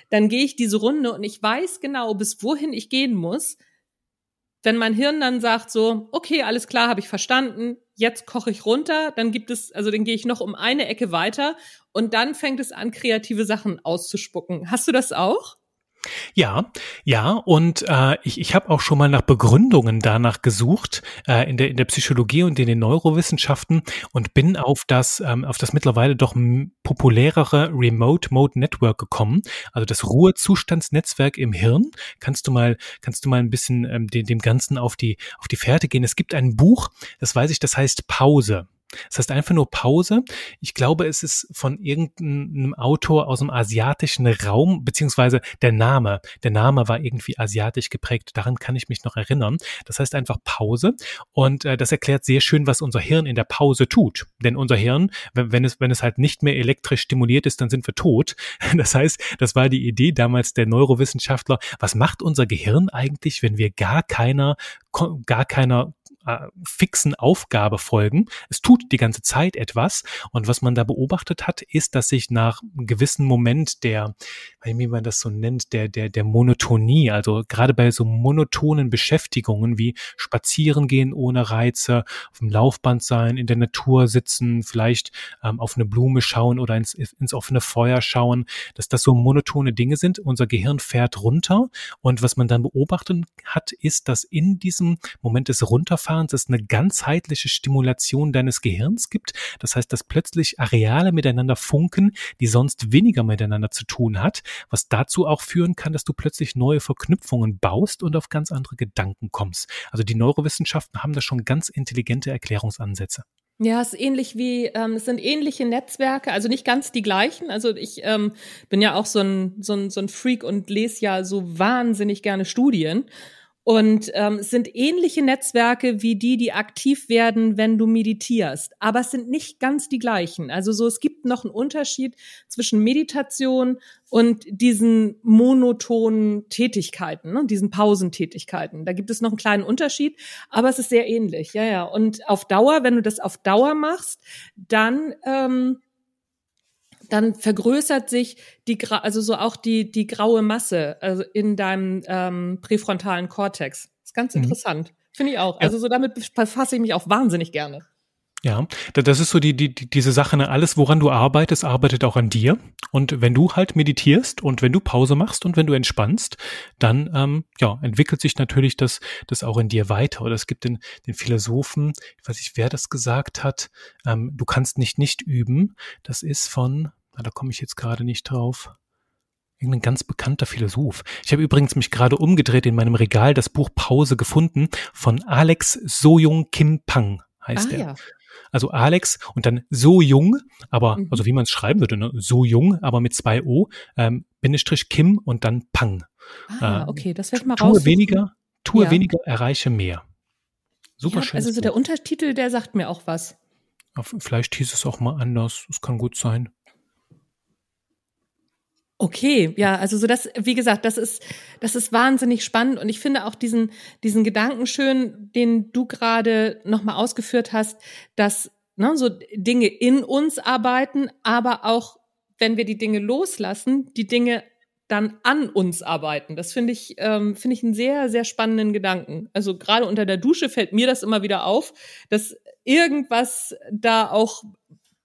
dann gehe ich diese Runde und ich weiß genau, bis wohin ich gehen muss. Wenn mein Hirn dann sagt so, okay, alles klar, habe ich verstanden, jetzt koche ich runter, dann gibt es, also dann gehe ich noch um eine Ecke weiter und dann fängt es an, kreative Sachen auszuspucken. Hast du das auch? Ja, ja, und äh, ich, ich habe auch schon mal nach Begründungen danach gesucht äh, in der in der Psychologie und in den Neurowissenschaften und bin auf das ähm, auf das mittlerweile doch populärere Remote Mode Network gekommen, also das Ruhezustandsnetzwerk im Hirn. Kannst du mal kannst du mal ein bisschen ähm, dem, dem Ganzen auf die auf die Fährte gehen? Es gibt ein Buch, das weiß ich, das heißt Pause. Das heißt einfach nur Pause. Ich glaube, es ist von irgendeinem Autor aus dem asiatischen Raum, beziehungsweise der Name. Der Name war irgendwie asiatisch geprägt. Daran kann ich mich noch erinnern. Das heißt einfach Pause. Und äh, das erklärt sehr schön, was unser Hirn in der Pause tut. Denn unser Hirn, wenn, wenn, es, wenn es halt nicht mehr elektrisch stimuliert ist, dann sind wir tot. Das heißt, das war die Idee damals der Neurowissenschaftler. Was macht unser Gehirn eigentlich, wenn wir gar keiner, gar keiner äh, fixen Aufgabe folgen. Es tut die ganze Zeit etwas. Und was man da beobachtet hat, ist, dass sich nach einem gewissen Moment der, wie man das so nennt, der, der, der Monotonie, also gerade bei so monotonen Beschäftigungen wie spazieren gehen ohne Reize, auf dem Laufband sein, in der Natur sitzen, vielleicht ähm, auf eine Blume schauen oder ins, ins offene Feuer schauen, dass das so monotone Dinge sind. Unser Gehirn fährt runter. Und was man dann beobachten hat, ist, dass in diesem Moment des Runterfalls Verfahrens es eine ganzheitliche Stimulation deines Gehirns gibt. Das heißt, dass plötzlich Areale miteinander funken, die sonst weniger miteinander zu tun hat, was dazu auch führen kann, dass du plötzlich neue Verknüpfungen baust und auf ganz andere Gedanken kommst. Also die Neurowissenschaften haben da schon ganz intelligente Erklärungsansätze. Ja, es ist ähnlich wie, ähm, es sind ähnliche Netzwerke, also nicht ganz die gleichen. Also ich ähm, bin ja auch so ein, so, ein, so ein Freak und lese ja so wahnsinnig gerne Studien. Und ähm, es sind ähnliche Netzwerke wie die, die aktiv werden, wenn du meditierst. Aber es sind nicht ganz die gleichen. Also so, es gibt noch einen Unterschied zwischen Meditation und diesen monotonen Tätigkeiten, ne, diesen Pausentätigkeiten. Da gibt es noch einen kleinen Unterschied, aber es ist sehr ähnlich. Ja, ja. Und auf Dauer, wenn du das auf Dauer machst, dann ähm, dann vergrößert sich die, also so auch die, die graue Masse also in deinem ähm, präfrontalen Kortex. ist ganz mhm. interessant. Finde ich auch. Also so damit befasse ich mich auch wahnsinnig gerne. Ja, das ist so die, die, diese Sache, ne? alles, woran du arbeitest, arbeitet auch an dir. Und wenn du halt meditierst und wenn du Pause machst und wenn du entspannst, dann ähm, ja, entwickelt sich natürlich das, das auch in dir weiter. Oder es gibt den, den Philosophen, ich weiß nicht, wer das gesagt hat, ähm, du kannst nicht nicht üben. Das ist von, na, da komme ich jetzt gerade nicht drauf. Irgendein ganz bekannter Philosoph. Ich habe übrigens mich gerade umgedreht in meinem Regal das Buch Pause gefunden von Alex Sojung Kim Pang heißt ah, er. Ja. Also Alex und dann so jung, aber mhm. also wie man es schreiben würde, ne? so jung, aber mit zwei O, ähm, Bindestrich Kim und dann Pang. Ah, äh, okay, das werde ich mal raus. Tue weniger, tue ja. weniger, erreiche mehr. Super ja, schön. Also so der Untertitel, der sagt mir auch was. Vielleicht hieß es auch mal anders. Es kann gut sein. Okay, ja, also so das, wie gesagt, das ist, das ist wahnsinnig spannend und ich finde auch diesen, diesen Gedanken schön, den du gerade nochmal ausgeführt hast, dass ne, so Dinge in uns arbeiten, aber auch, wenn wir die Dinge loslassen, die Dinge dann an uns arbeiten. Das finde ich, ähm, finde ich einen sehr, sehr spannenden Gedanken. Also gerade unter der Dusche fällt mir das immer wieder auf, dass irgendwas da auch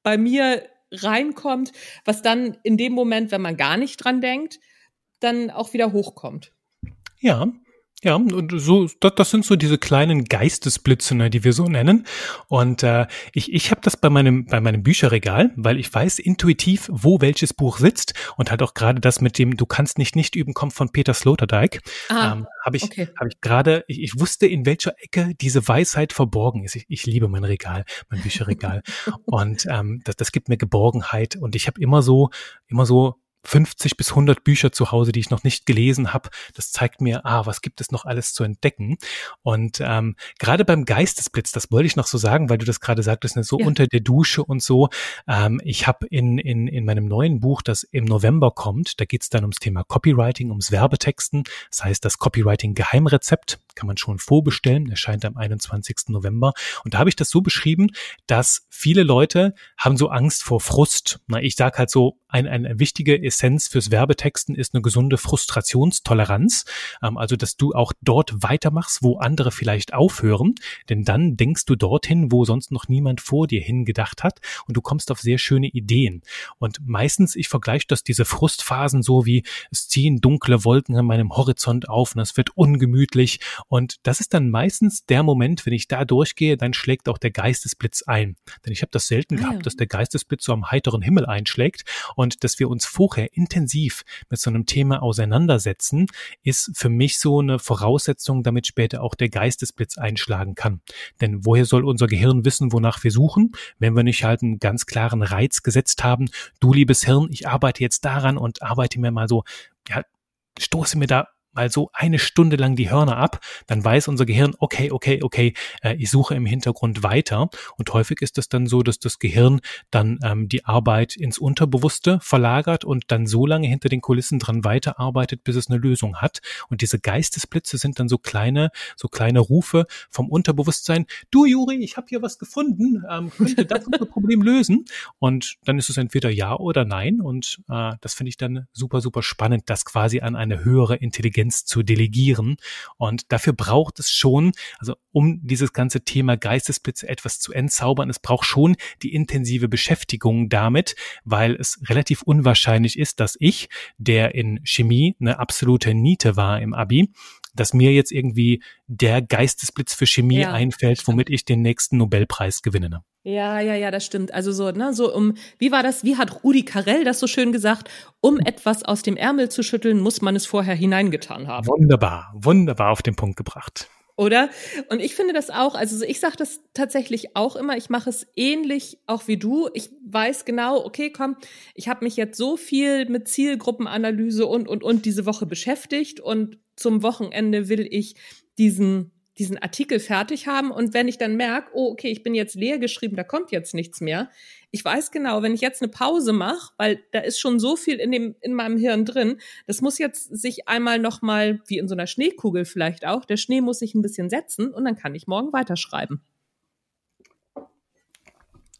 bei mir reinkommt, was dann in dem Moment, wenn man gar nicht dran denkt, dann auch wieder hochkommt. Ja, ja, und so, das, das sind so diese kleinen Geistesblitze, ne, die wir so nennen. Und äh, ich, ich habe das bei meinem, bei meinem Bücherregal, weil ich weiß intuitiv, wo welches Buch sitzt und halt auch gerade das mit dem Du kannst nicht nicht üben kommt von Peter Sloterdijk. Ah, ähm, habe ich, okay. hab ich gerade, ich, ich wusste, in welcher Ecke diese Weisheit verborgen ist. Ich, ich liebe mein Regal, mein Bücherregal. und ähm, das, das gibt mir Geborgenheit. Und ich habe immer so, immer so 50 bis 100 Bücher zu Hause, die ich noch nicht gelesen habe. Das zeigt mir, ah, was gibt es noch alles zu entdecken. Und ähm, gerade beim Geistesblitz, das wollte ich noch so sagen, weil du das gerade sagtest, ne, so ja. unter der Dusche und so. Ähm, ich habe in, in, in meinem neuen Buch, das im November kommt, da geht es dann ums Thema Copywriting, ums Werbetexten. Das heißt, das Copywriting Geheimrezept kann man schon vorbestellen, erscheint am 21. November. Und da habe ich das so beschrieben, dass viele Leute haben so Angst vor Frust. Na, ich sage halt so, ein, eine wichtige Essenz fürs Werbetexten ist eine gesunde Frustrationstoleranz. Ähm, also, dass du auch dort weitermachst, wo andere vielleicht aufhören. Denn dann denkst du dorthin, wo sonst noch niemand vor dir hingedacht hat und du kommst auf sehr schöne Ideen. Und meistens, ich vergleiche das, diese Frustphasen so wie, es ziehen dunkle Wolken an meinem Horizont auf und es wird ungemütlich. Und das ist dann meistens der Moment, wenn ich da durchgehe, dann schlägt auch der Geistesblitz ein. Denn ich habe das selten ah, gehabt, ja. dass der Geistesblitz so am heiteren Himmel einschlägt. Und und dass wir uns vorher intensiv mit so einem Thema auseinandersetzen, ist für mich so eine Voraussetzung, damit später auch der Geistesblitz einschlagen kann. Denn woher soll unser Gehirn wissen, wonach wir suchen, wenn wir nicht halt einen ganz klaren Reiz gesetzt haben, du liebes Hirn, ich arbeite jetzt daran und arbeite mir mal so, ja, stoße mir da mal so eine Stunde lang die Hörner ab, dann weiß unser Gehirn, okay, okay, okay, äh, ich suche im Hintergrund weiter. Und häufig ist es dann so, dass das Gehirn dann ähm, die Arbeit ins Unterbewusste verlagert und dann so lange hinter den Kulissen dran weiterarbeitet, bis es eine Lösung hat. Und diese Geistesblitze sind dann so kleine, so kleine Rufe vom Unterbewusstsein. Du, Juri, ich habe hier was gefunden, ähm, könnte das unser Problem lösen? Und dann ist es entweder ja oder nein. Und äh, das finde ich dann super, super spannend, das quasi an eine höhere Intelligenz Intelligenz zu delegieren. Und dafür braucht es schon, also um dieses ganze Thema Geistesblitze etwas zu entzaubern, es braucht schon die intensive Beschäftigung damit, weil es relativ unwahrscheinlich ist, dass ich, der in Chemie eine absolute Niete war im Abi, dass mir jetzt irgendwie der Geistesblitz für Chemie ja, einfällt, womit ich den nächsten Nobelpreis gewinne. Ne? Ja, ja, ja, das stimmt. Also so, ne, so um, wie war das, wie hat Rudi Carell das so schön gesagt? Um etwas aus dem Ärmel zu schütteln, muss man es vorher hineingetan haben. Wunderbar, wunderbar auf den Punkt gebracht. Oder? Und ich finde das auch, also ich sage das tatsächlich auch immer, ich mache es ähnlich auch wie du. Ich weiß genau, okay, komm, ich habe mich jetzt so viel mit Zielgruppenanalyse und, und, und diese Woche beschäftigt und zum Wochenende will ich diesen diesen Artikel fertig haben und wenn ich dann merke, oh, okay, ich bin jetzt leer geschrieben, da kommt jetzt nichts mehr. Ich weiß genau, wenn ich jetzt eine Pause mache, weil da ist schon so viel in dem in meinem Hirn drin, das muss jetzt sich einmal noch mal wie in so einer Schneekugel vielleicht auch, der Schnee muss sich ein bisschen setzen und dann kann ich morgen weiterschreiben.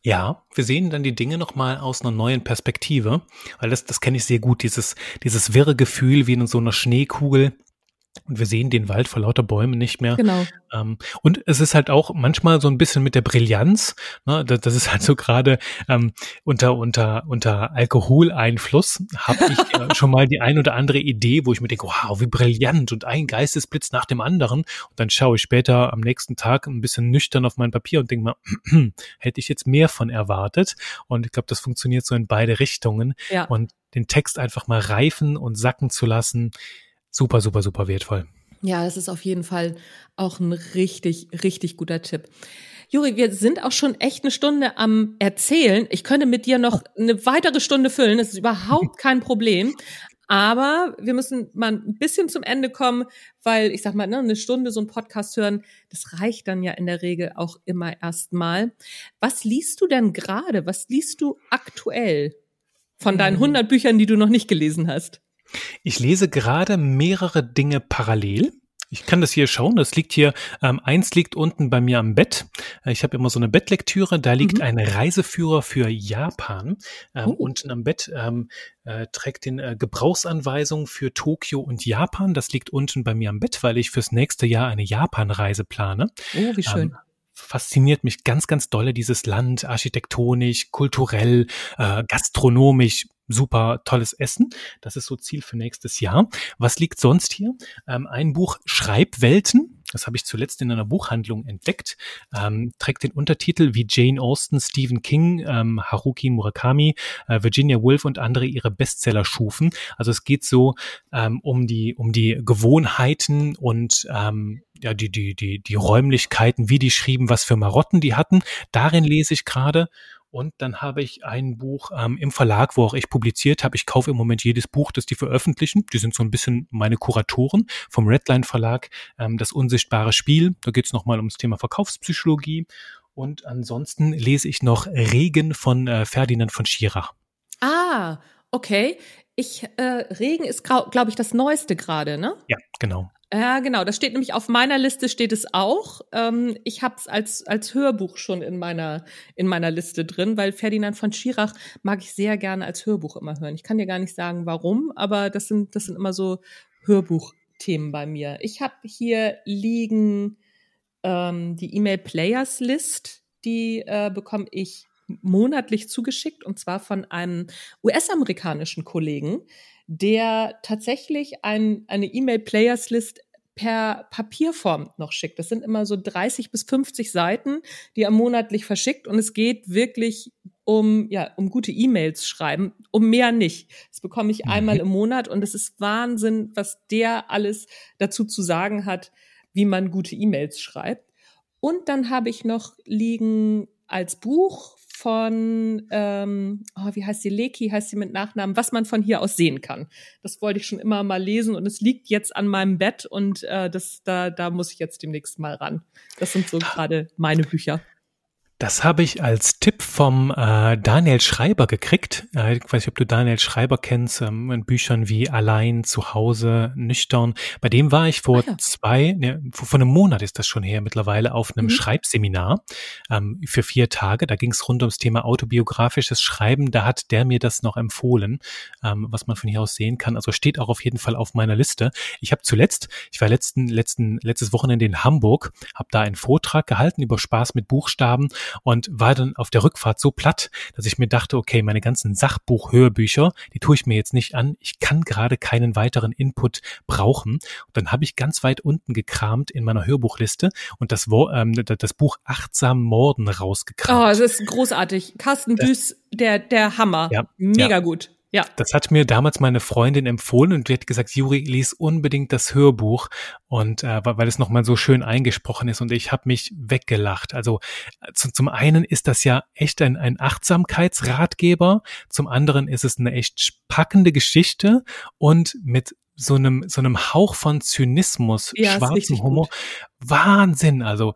Ja, wir sehen dann die Dinge nochmal aus einer neuen Perspektive, weil das, das kenne ich sehr gut, dieses, dieses wirre Gefühl wie in so einer Schneekugel, und wir sehen den Wald vor lauter Bäumen nicht mehr. Genau. Ähm, und es ist halt auch manchmal so ein bisschen mit der Brillanz. Ne, das, das ist halt so gerade ähm, unter unter unter Alkoholeinfluss habe ich äh, schon mal die ein oder andere Idee, wo ich mir denke, wow, wie brillant und ein Geistesblitz nach dem anderen. Und dann schaue ich später am nächsten Tag ein bisschen nüchtern auf mein Papier und denke mal, hätte ich jetzt mehr von erwartet. Und ich glaube, das funktioniert so in beide Richtungen. Ja. Und den Text einfach mal reifen und sacken zu lassen super, super, super wertvoll. Ja, das ist auf jeden Fall auch ein richtig, richtig guter Tipp. Juri, wir sind auch schon echt eine Stunde am Erzählen. Ich könnte mit dir noch eine weitere Stunde füllen. Das ist überhaupt kein Problem. Aber wir müssen mal ein bisschen zum Ende kommen, weil ich sag mal, ne, eine Stunde so ein Podcast hören, das reicht dann ja in der Regel auch immer erstmal. Was liest du denn gerade? Was liest du aktuell von deinen 100 hm. Büchern, die du noch nicht gelesen hast? Ich lese gerade mehrere Dinge parallel. Ich kann das hier schauen. Das liegt hier, ähm, eins liegt unten bei mir am Bett. Äh, ich habe immer so eine Bettlektüre. Da liegt mhm. ein Reiseführer für Japan. Ähm, oh. Unten am Bett ähm, äh, trägt den äh, Gebrauchsanweisungen für Tokio und Japan. Das liegt unten bei mir am Bett, weil ich fürs nächste Jahr eine Japan-Reise plane. Oh, wie schön. Ähm, fasziniert mich ganz, ganz dolle dieses Land, architektonisch, kulturell, äh, gastronomisch, super tolles Essen. Das ist so Ziel für nächstes Jahr. Was liegt sonst hier? Ähm, ein Buch Schreibwelten. Das habe ich zuletzt in einer Buchhandlung entdeckt. Ähm, trägt den Untertitel wie Jane Austen, Stephen King, ähm, Haruki Murakami, äh, Virginia Woolf und andere ihre Bestseller schufen. Also es geht so ähm, um die um die Gewohnheiten und ähm, ja die die die die Räumlichkeiten, wie die schrieben, was für Marotten die hatten. Darin lese ich gerade und dann habe ich ein Buch ähm, im Verlag, wo auch ich publiziert habe. Ich kaufe im Moment jedes Buch, das die veröffentlichen. Die sind so ein bisschen meine Kuratoren vom Redline Verlag. Ähm, das unsichtbare Spiel. Da geht es nochmal ums Thema Verkaufspsychologie. Und ansonsten lese ich noch Regen von äh, Ferdinand von Schirach. Ah, okay. Ich, äh, Regen ist, glaube ich, das Neueste gerade, ne? Ja, genau. Ja, genau. Das steht nämlich auf meiner Liste steht es auch. Ähm, ich habe es als als Hörbuch schon in meiner in meiner Liste drin, weil Ferdinand von Schirach mag ich sehr gerne als Hörbuch immer hören. Ich kann dir gar nicht sagen, warum, aber das sind das sind immer so Hörbuchthemen bei mir. Ich habe hier liegen ähm, die E-Mail Players List, die äh, bekomme ich monatlich zugeschickt und zwar von einem US-amerikanischen Kollegen, der tatsächlich ein, eine E-Mail-Players-List per Papierform noch schickt. Das sind immer so 30 bis 50 Seiten, die er monatlich verschickt und es geht wirklich um ja um gute E-Mails schreiben, um mehr nicht. Das bekomme ich einmal mhm. im Monat und es ist Wahnsinn, was der alles dazu zu sagen hat, wie man gute E-Mails schreibt. Und dann habe ich noch liegen als Buch von, ähm, oh, wie heißt sie, Leki heißt sie mit Nachnamen, was man von hier aus sehen kann. Das wollte ich schon immer mal lesen und es liegt jetzt an meinem Bett und äh, das, da, da muss ich jetzt demnächst mal ran. Das sind so gerade meine Bücher. Das habe ich als Tipp vom äh, Daniel Schreiber gekriegt. Äh, ich weiß nicht, ob du Daniel Schreiber kennst, ähm, in Büchern wie Allein, zu Hause, Nüchtern. Bei dem war ich vor ah, ja. zwei, ne, vor, vor einem Monat ist das schon her mittlerweile, auf einem mhm. Schreibseminar ähm, für vier Tage. Da ging es rund ums Thema autobiografisches Schreiben. Da hat der mir das noch empfohlen, ähm, was man von hier aus sehen kann. Also steht auch auf jeden Fall auf meiner Liste. Ich habe zuletzt, ich war letzten, letzten, letztes Wochenende in Hamburg, habe da einen Vortrag gehalten über Spaß mit Buchstaben und war dann auf der Rückfahrt so platt, dass ich mir dachte, okay, meine ganzen Sachbuch-Hörbücher, die tue ich mir jetzt nicht an. Ich kann gerade keinen weiteren Input brauchen. Und dann habe ich ganz weit unten gekramt in meiner Hörbuchliste und das, ähm, das Buch Achtsam Morden rausgekramt. Oh, das ist großartig. Carsten Düß, der, der Hammer. Ja, Mega ja. gut. Ja. Das hat mir damals meine Freundin empfohlen und die hat gesagt, Juri, lies unbedingt das Hörbuch und äh, weil es nochmal so schön eingesprochen ist und ich habe mich weggelacht. Also zu, zum einen ist das ja echt ein, ein Achtsamkeitsratgeber, zum anderen ist es eine echt packende Geschichte und mit so einem so einem Hauch von Zynismus, ja, schwarzem Humor. Gut. Wahnsinn, also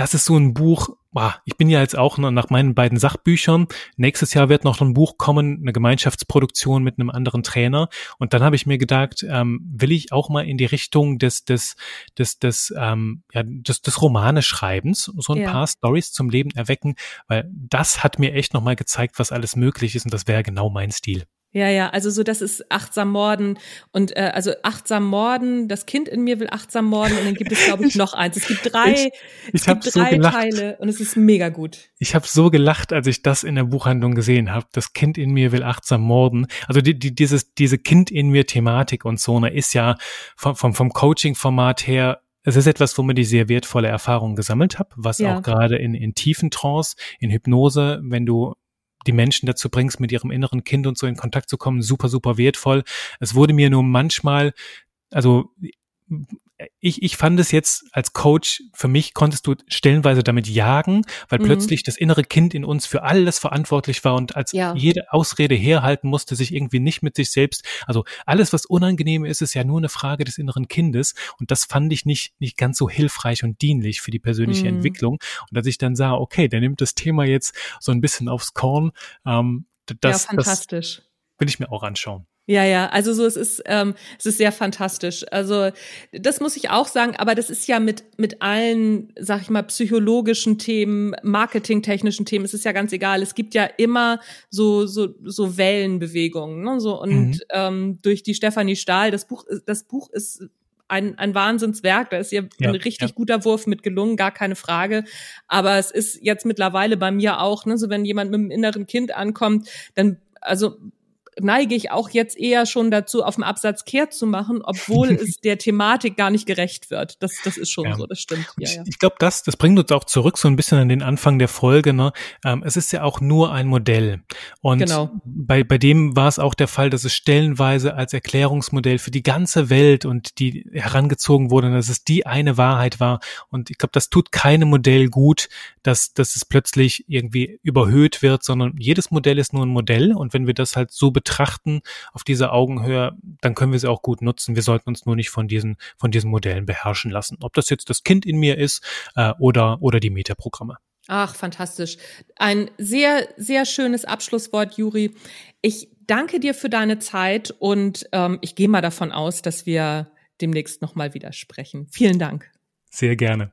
das ist so ein Buch, ich bin ja jetzt auch nach meinen beiden Sachbüchern. Nächstes Jahr wird noch ein Buch kommen, eine Gemeinschaftsproduktion mit einem anderen Trainer. Und dann habe ich mir gedacht, ähm, will ich auch mal in die Richtung des des des des ähm, ja, des, des Romane-Schreibens so ein ja. paar Stories zum Leben erwecken, weil das hat mir echt noch mal gezeigt, was alles möglich ist und das wäre genau mein Stil. Ja, ja, also so das ist achtsam morden und äh, also achtsam morden, das Kind in mir will achtsam morden und dann gibt es glaube ich noch eins. Es gibt drei, ich, ich es gibt drei so Teile und es ist mega gut. Ich habe so gelacht, als ich das in der Buchhandlung gesehen habe. Das Kind in mir will achtsam morden. Also die, die, dieses diese Kind in mir Thematik und so ne ist ja vom vom, vom Coaching Format her es ist etwas, womit ich sehr wertvolle Erfahrungen gesammelt habe, was ja. auch gerade in, in tiefen Trance, in Hypnose, wenn du die Menschen dazu bringst, mit ihrem inneren Kind und so in Kontakt zu kommen, super, super wertvoll. Es wurde mir nur manchmal, also ich, ich fand es jetzt als Coach, für mich konntest du stellenweise damit jagen, weil mhm. plötzlich das innere Kind in uns für alles verantwortlich war und als ja. jede Ausrede herhalten musste, sich irgendwie nicht mit sich selbst. Also alles, was unangenehm ist, ist ja nur eine Frage des inneren Kindes. Und das fand ich nicht, nicht ganz so hilfreich und dienlich für die persönliche mhm. Entwicklung. Und als ich dann sah, okay, der nimmt das Thema jetzt so ein bisschen aufs Korn, ähm, das, ja, fantastisch. Das will ich mir auch anschauen. Ja, ja, also so es ist ähm, es ist sehr fantastisch. Also das muss ich auch sagen, aber das ist ja mit mit allen, sag ich mal, psychologischen Themen, marketingtechnischen Themen, es ist ja ganz egal. Es gibt ja immer so so so Wellenbewegungen, ne? So und mhm. ähm, durch die Stefanie Stahl, das Buch das Buch ist ein, ein Wahnsinnswerk. Da ist ihr ja, ein richtig ja. guter Wurf mit gelungen, gar keine Frage. Aber es ist jetzt mittlerweile bei mir auch, ne, so wenn jemand mit einem inneren Kind ankommt, dann also neige ich auch jetzt eher schon dazu, auf dem Absatz kehrt zu machen, obwohl es der Thematik gar nicht gerecht wird. Das, das ist schon ja. so, das stimmt. Ja, ich, ja. ich glaube, das, das bringt uns auch zurück so ein bisschen an den Anfang der Folge. Ne? Ähm, es ist ja auch nur ein Modell. Und genau. bei, bei dem war es auch der Fall, dass es stellenweise als Erklärungsmodell für die ganze Welt und die herangezogen wurde, dass es die eine Wahrheit war. Und ich glaube, das tut keinem Modell gut, dass, dass es plötzlich irgendwie überhöht wird, sondern jedes Modell ist nur ein Modell. Und wenn wir das halt so betrachten auf dieser Augenhöhe, dann können wir sie auch gut nutzen. Wir sollten uns nur nicht von diesen, von diesen Modellen beherrschen lassen. Ob das jetzt das Kind in mir ist äh, oder, oder die Metaprogramme. Ach, fantastisch. Ein sehr, sehr schönes Abschlusswort, Juri. Ich danke dir für deine Zeit und ähm, ich gehe mal davon aus, dass wir demnächst nochmal wieder sprechen. Vielen Dank. Sehr gerne.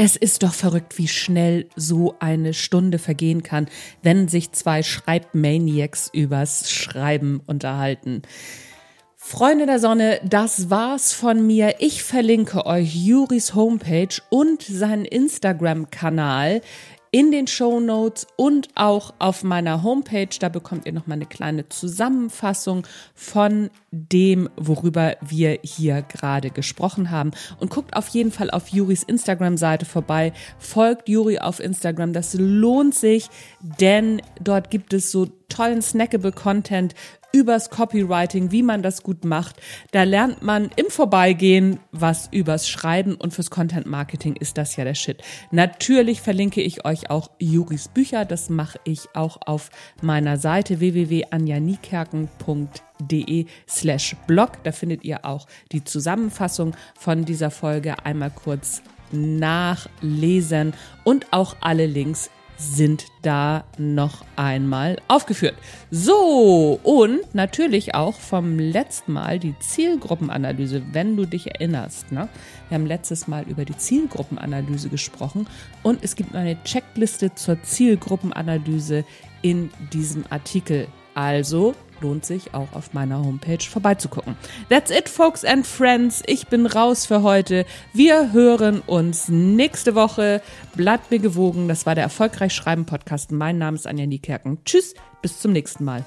Es ist doch verrückt, wie schnell so eine Stunde vergehen kann, wenn sich zwei Schreibmaniacs übers Schreiben unterhalten. Freunde der Sonne, das war's von mir. Ich verlinke euch Juris Homepage und seinen Instagram-Kanal in den Show Notes und auch auf meiner Homepage. Da bekommt ihr noch mal eine kleine Zusammenfassung von dem, worüber wir hier gerade gesprochen haben. Und guckt auf jeden Fall auf Juris Instagram-Seite vorbei. Folgt Juri auf Instagram. Das lohnt sich, denn dort gibt es so tollen snackable Content übers Copywriting, wie man das gut macht. Da lernt man im Vorbeigehen was übers Schreiben und fürs Content Marketing ist das ja der Shit. Natürlich verlinke ich euch auch Juris Bücher. Das mache ich auch auf meiner Seite www.anjanikerken.de slash blog. Da findet ihr auch die Zusammenfassung von dieser Folge einmal kurz nachlesen und auch alle Links sind da noch einmal aufgeführt. So, und natürlich auch vom letzten Mal die Zielgruppenanalyse, wenn du dich erinnerst. Ne? Wir haben letztes Mal über die Zielgruppenanalyse gesprochen und es gibt eine Checkliste zur Zielgruppenanalyse in diesem Artikel. Also lohnt sich auch auf meiner Homepage vorbeizugucken. That's it, folks and friends. Ich bin raus für heute. Wir hören uns nächste Woche. Bleibt mir gewogen. Das war der Erfolgreich Schreiben Podcast. Mein Name ist Anja Niekerken. Tschüss, bis zum nächsten Mal.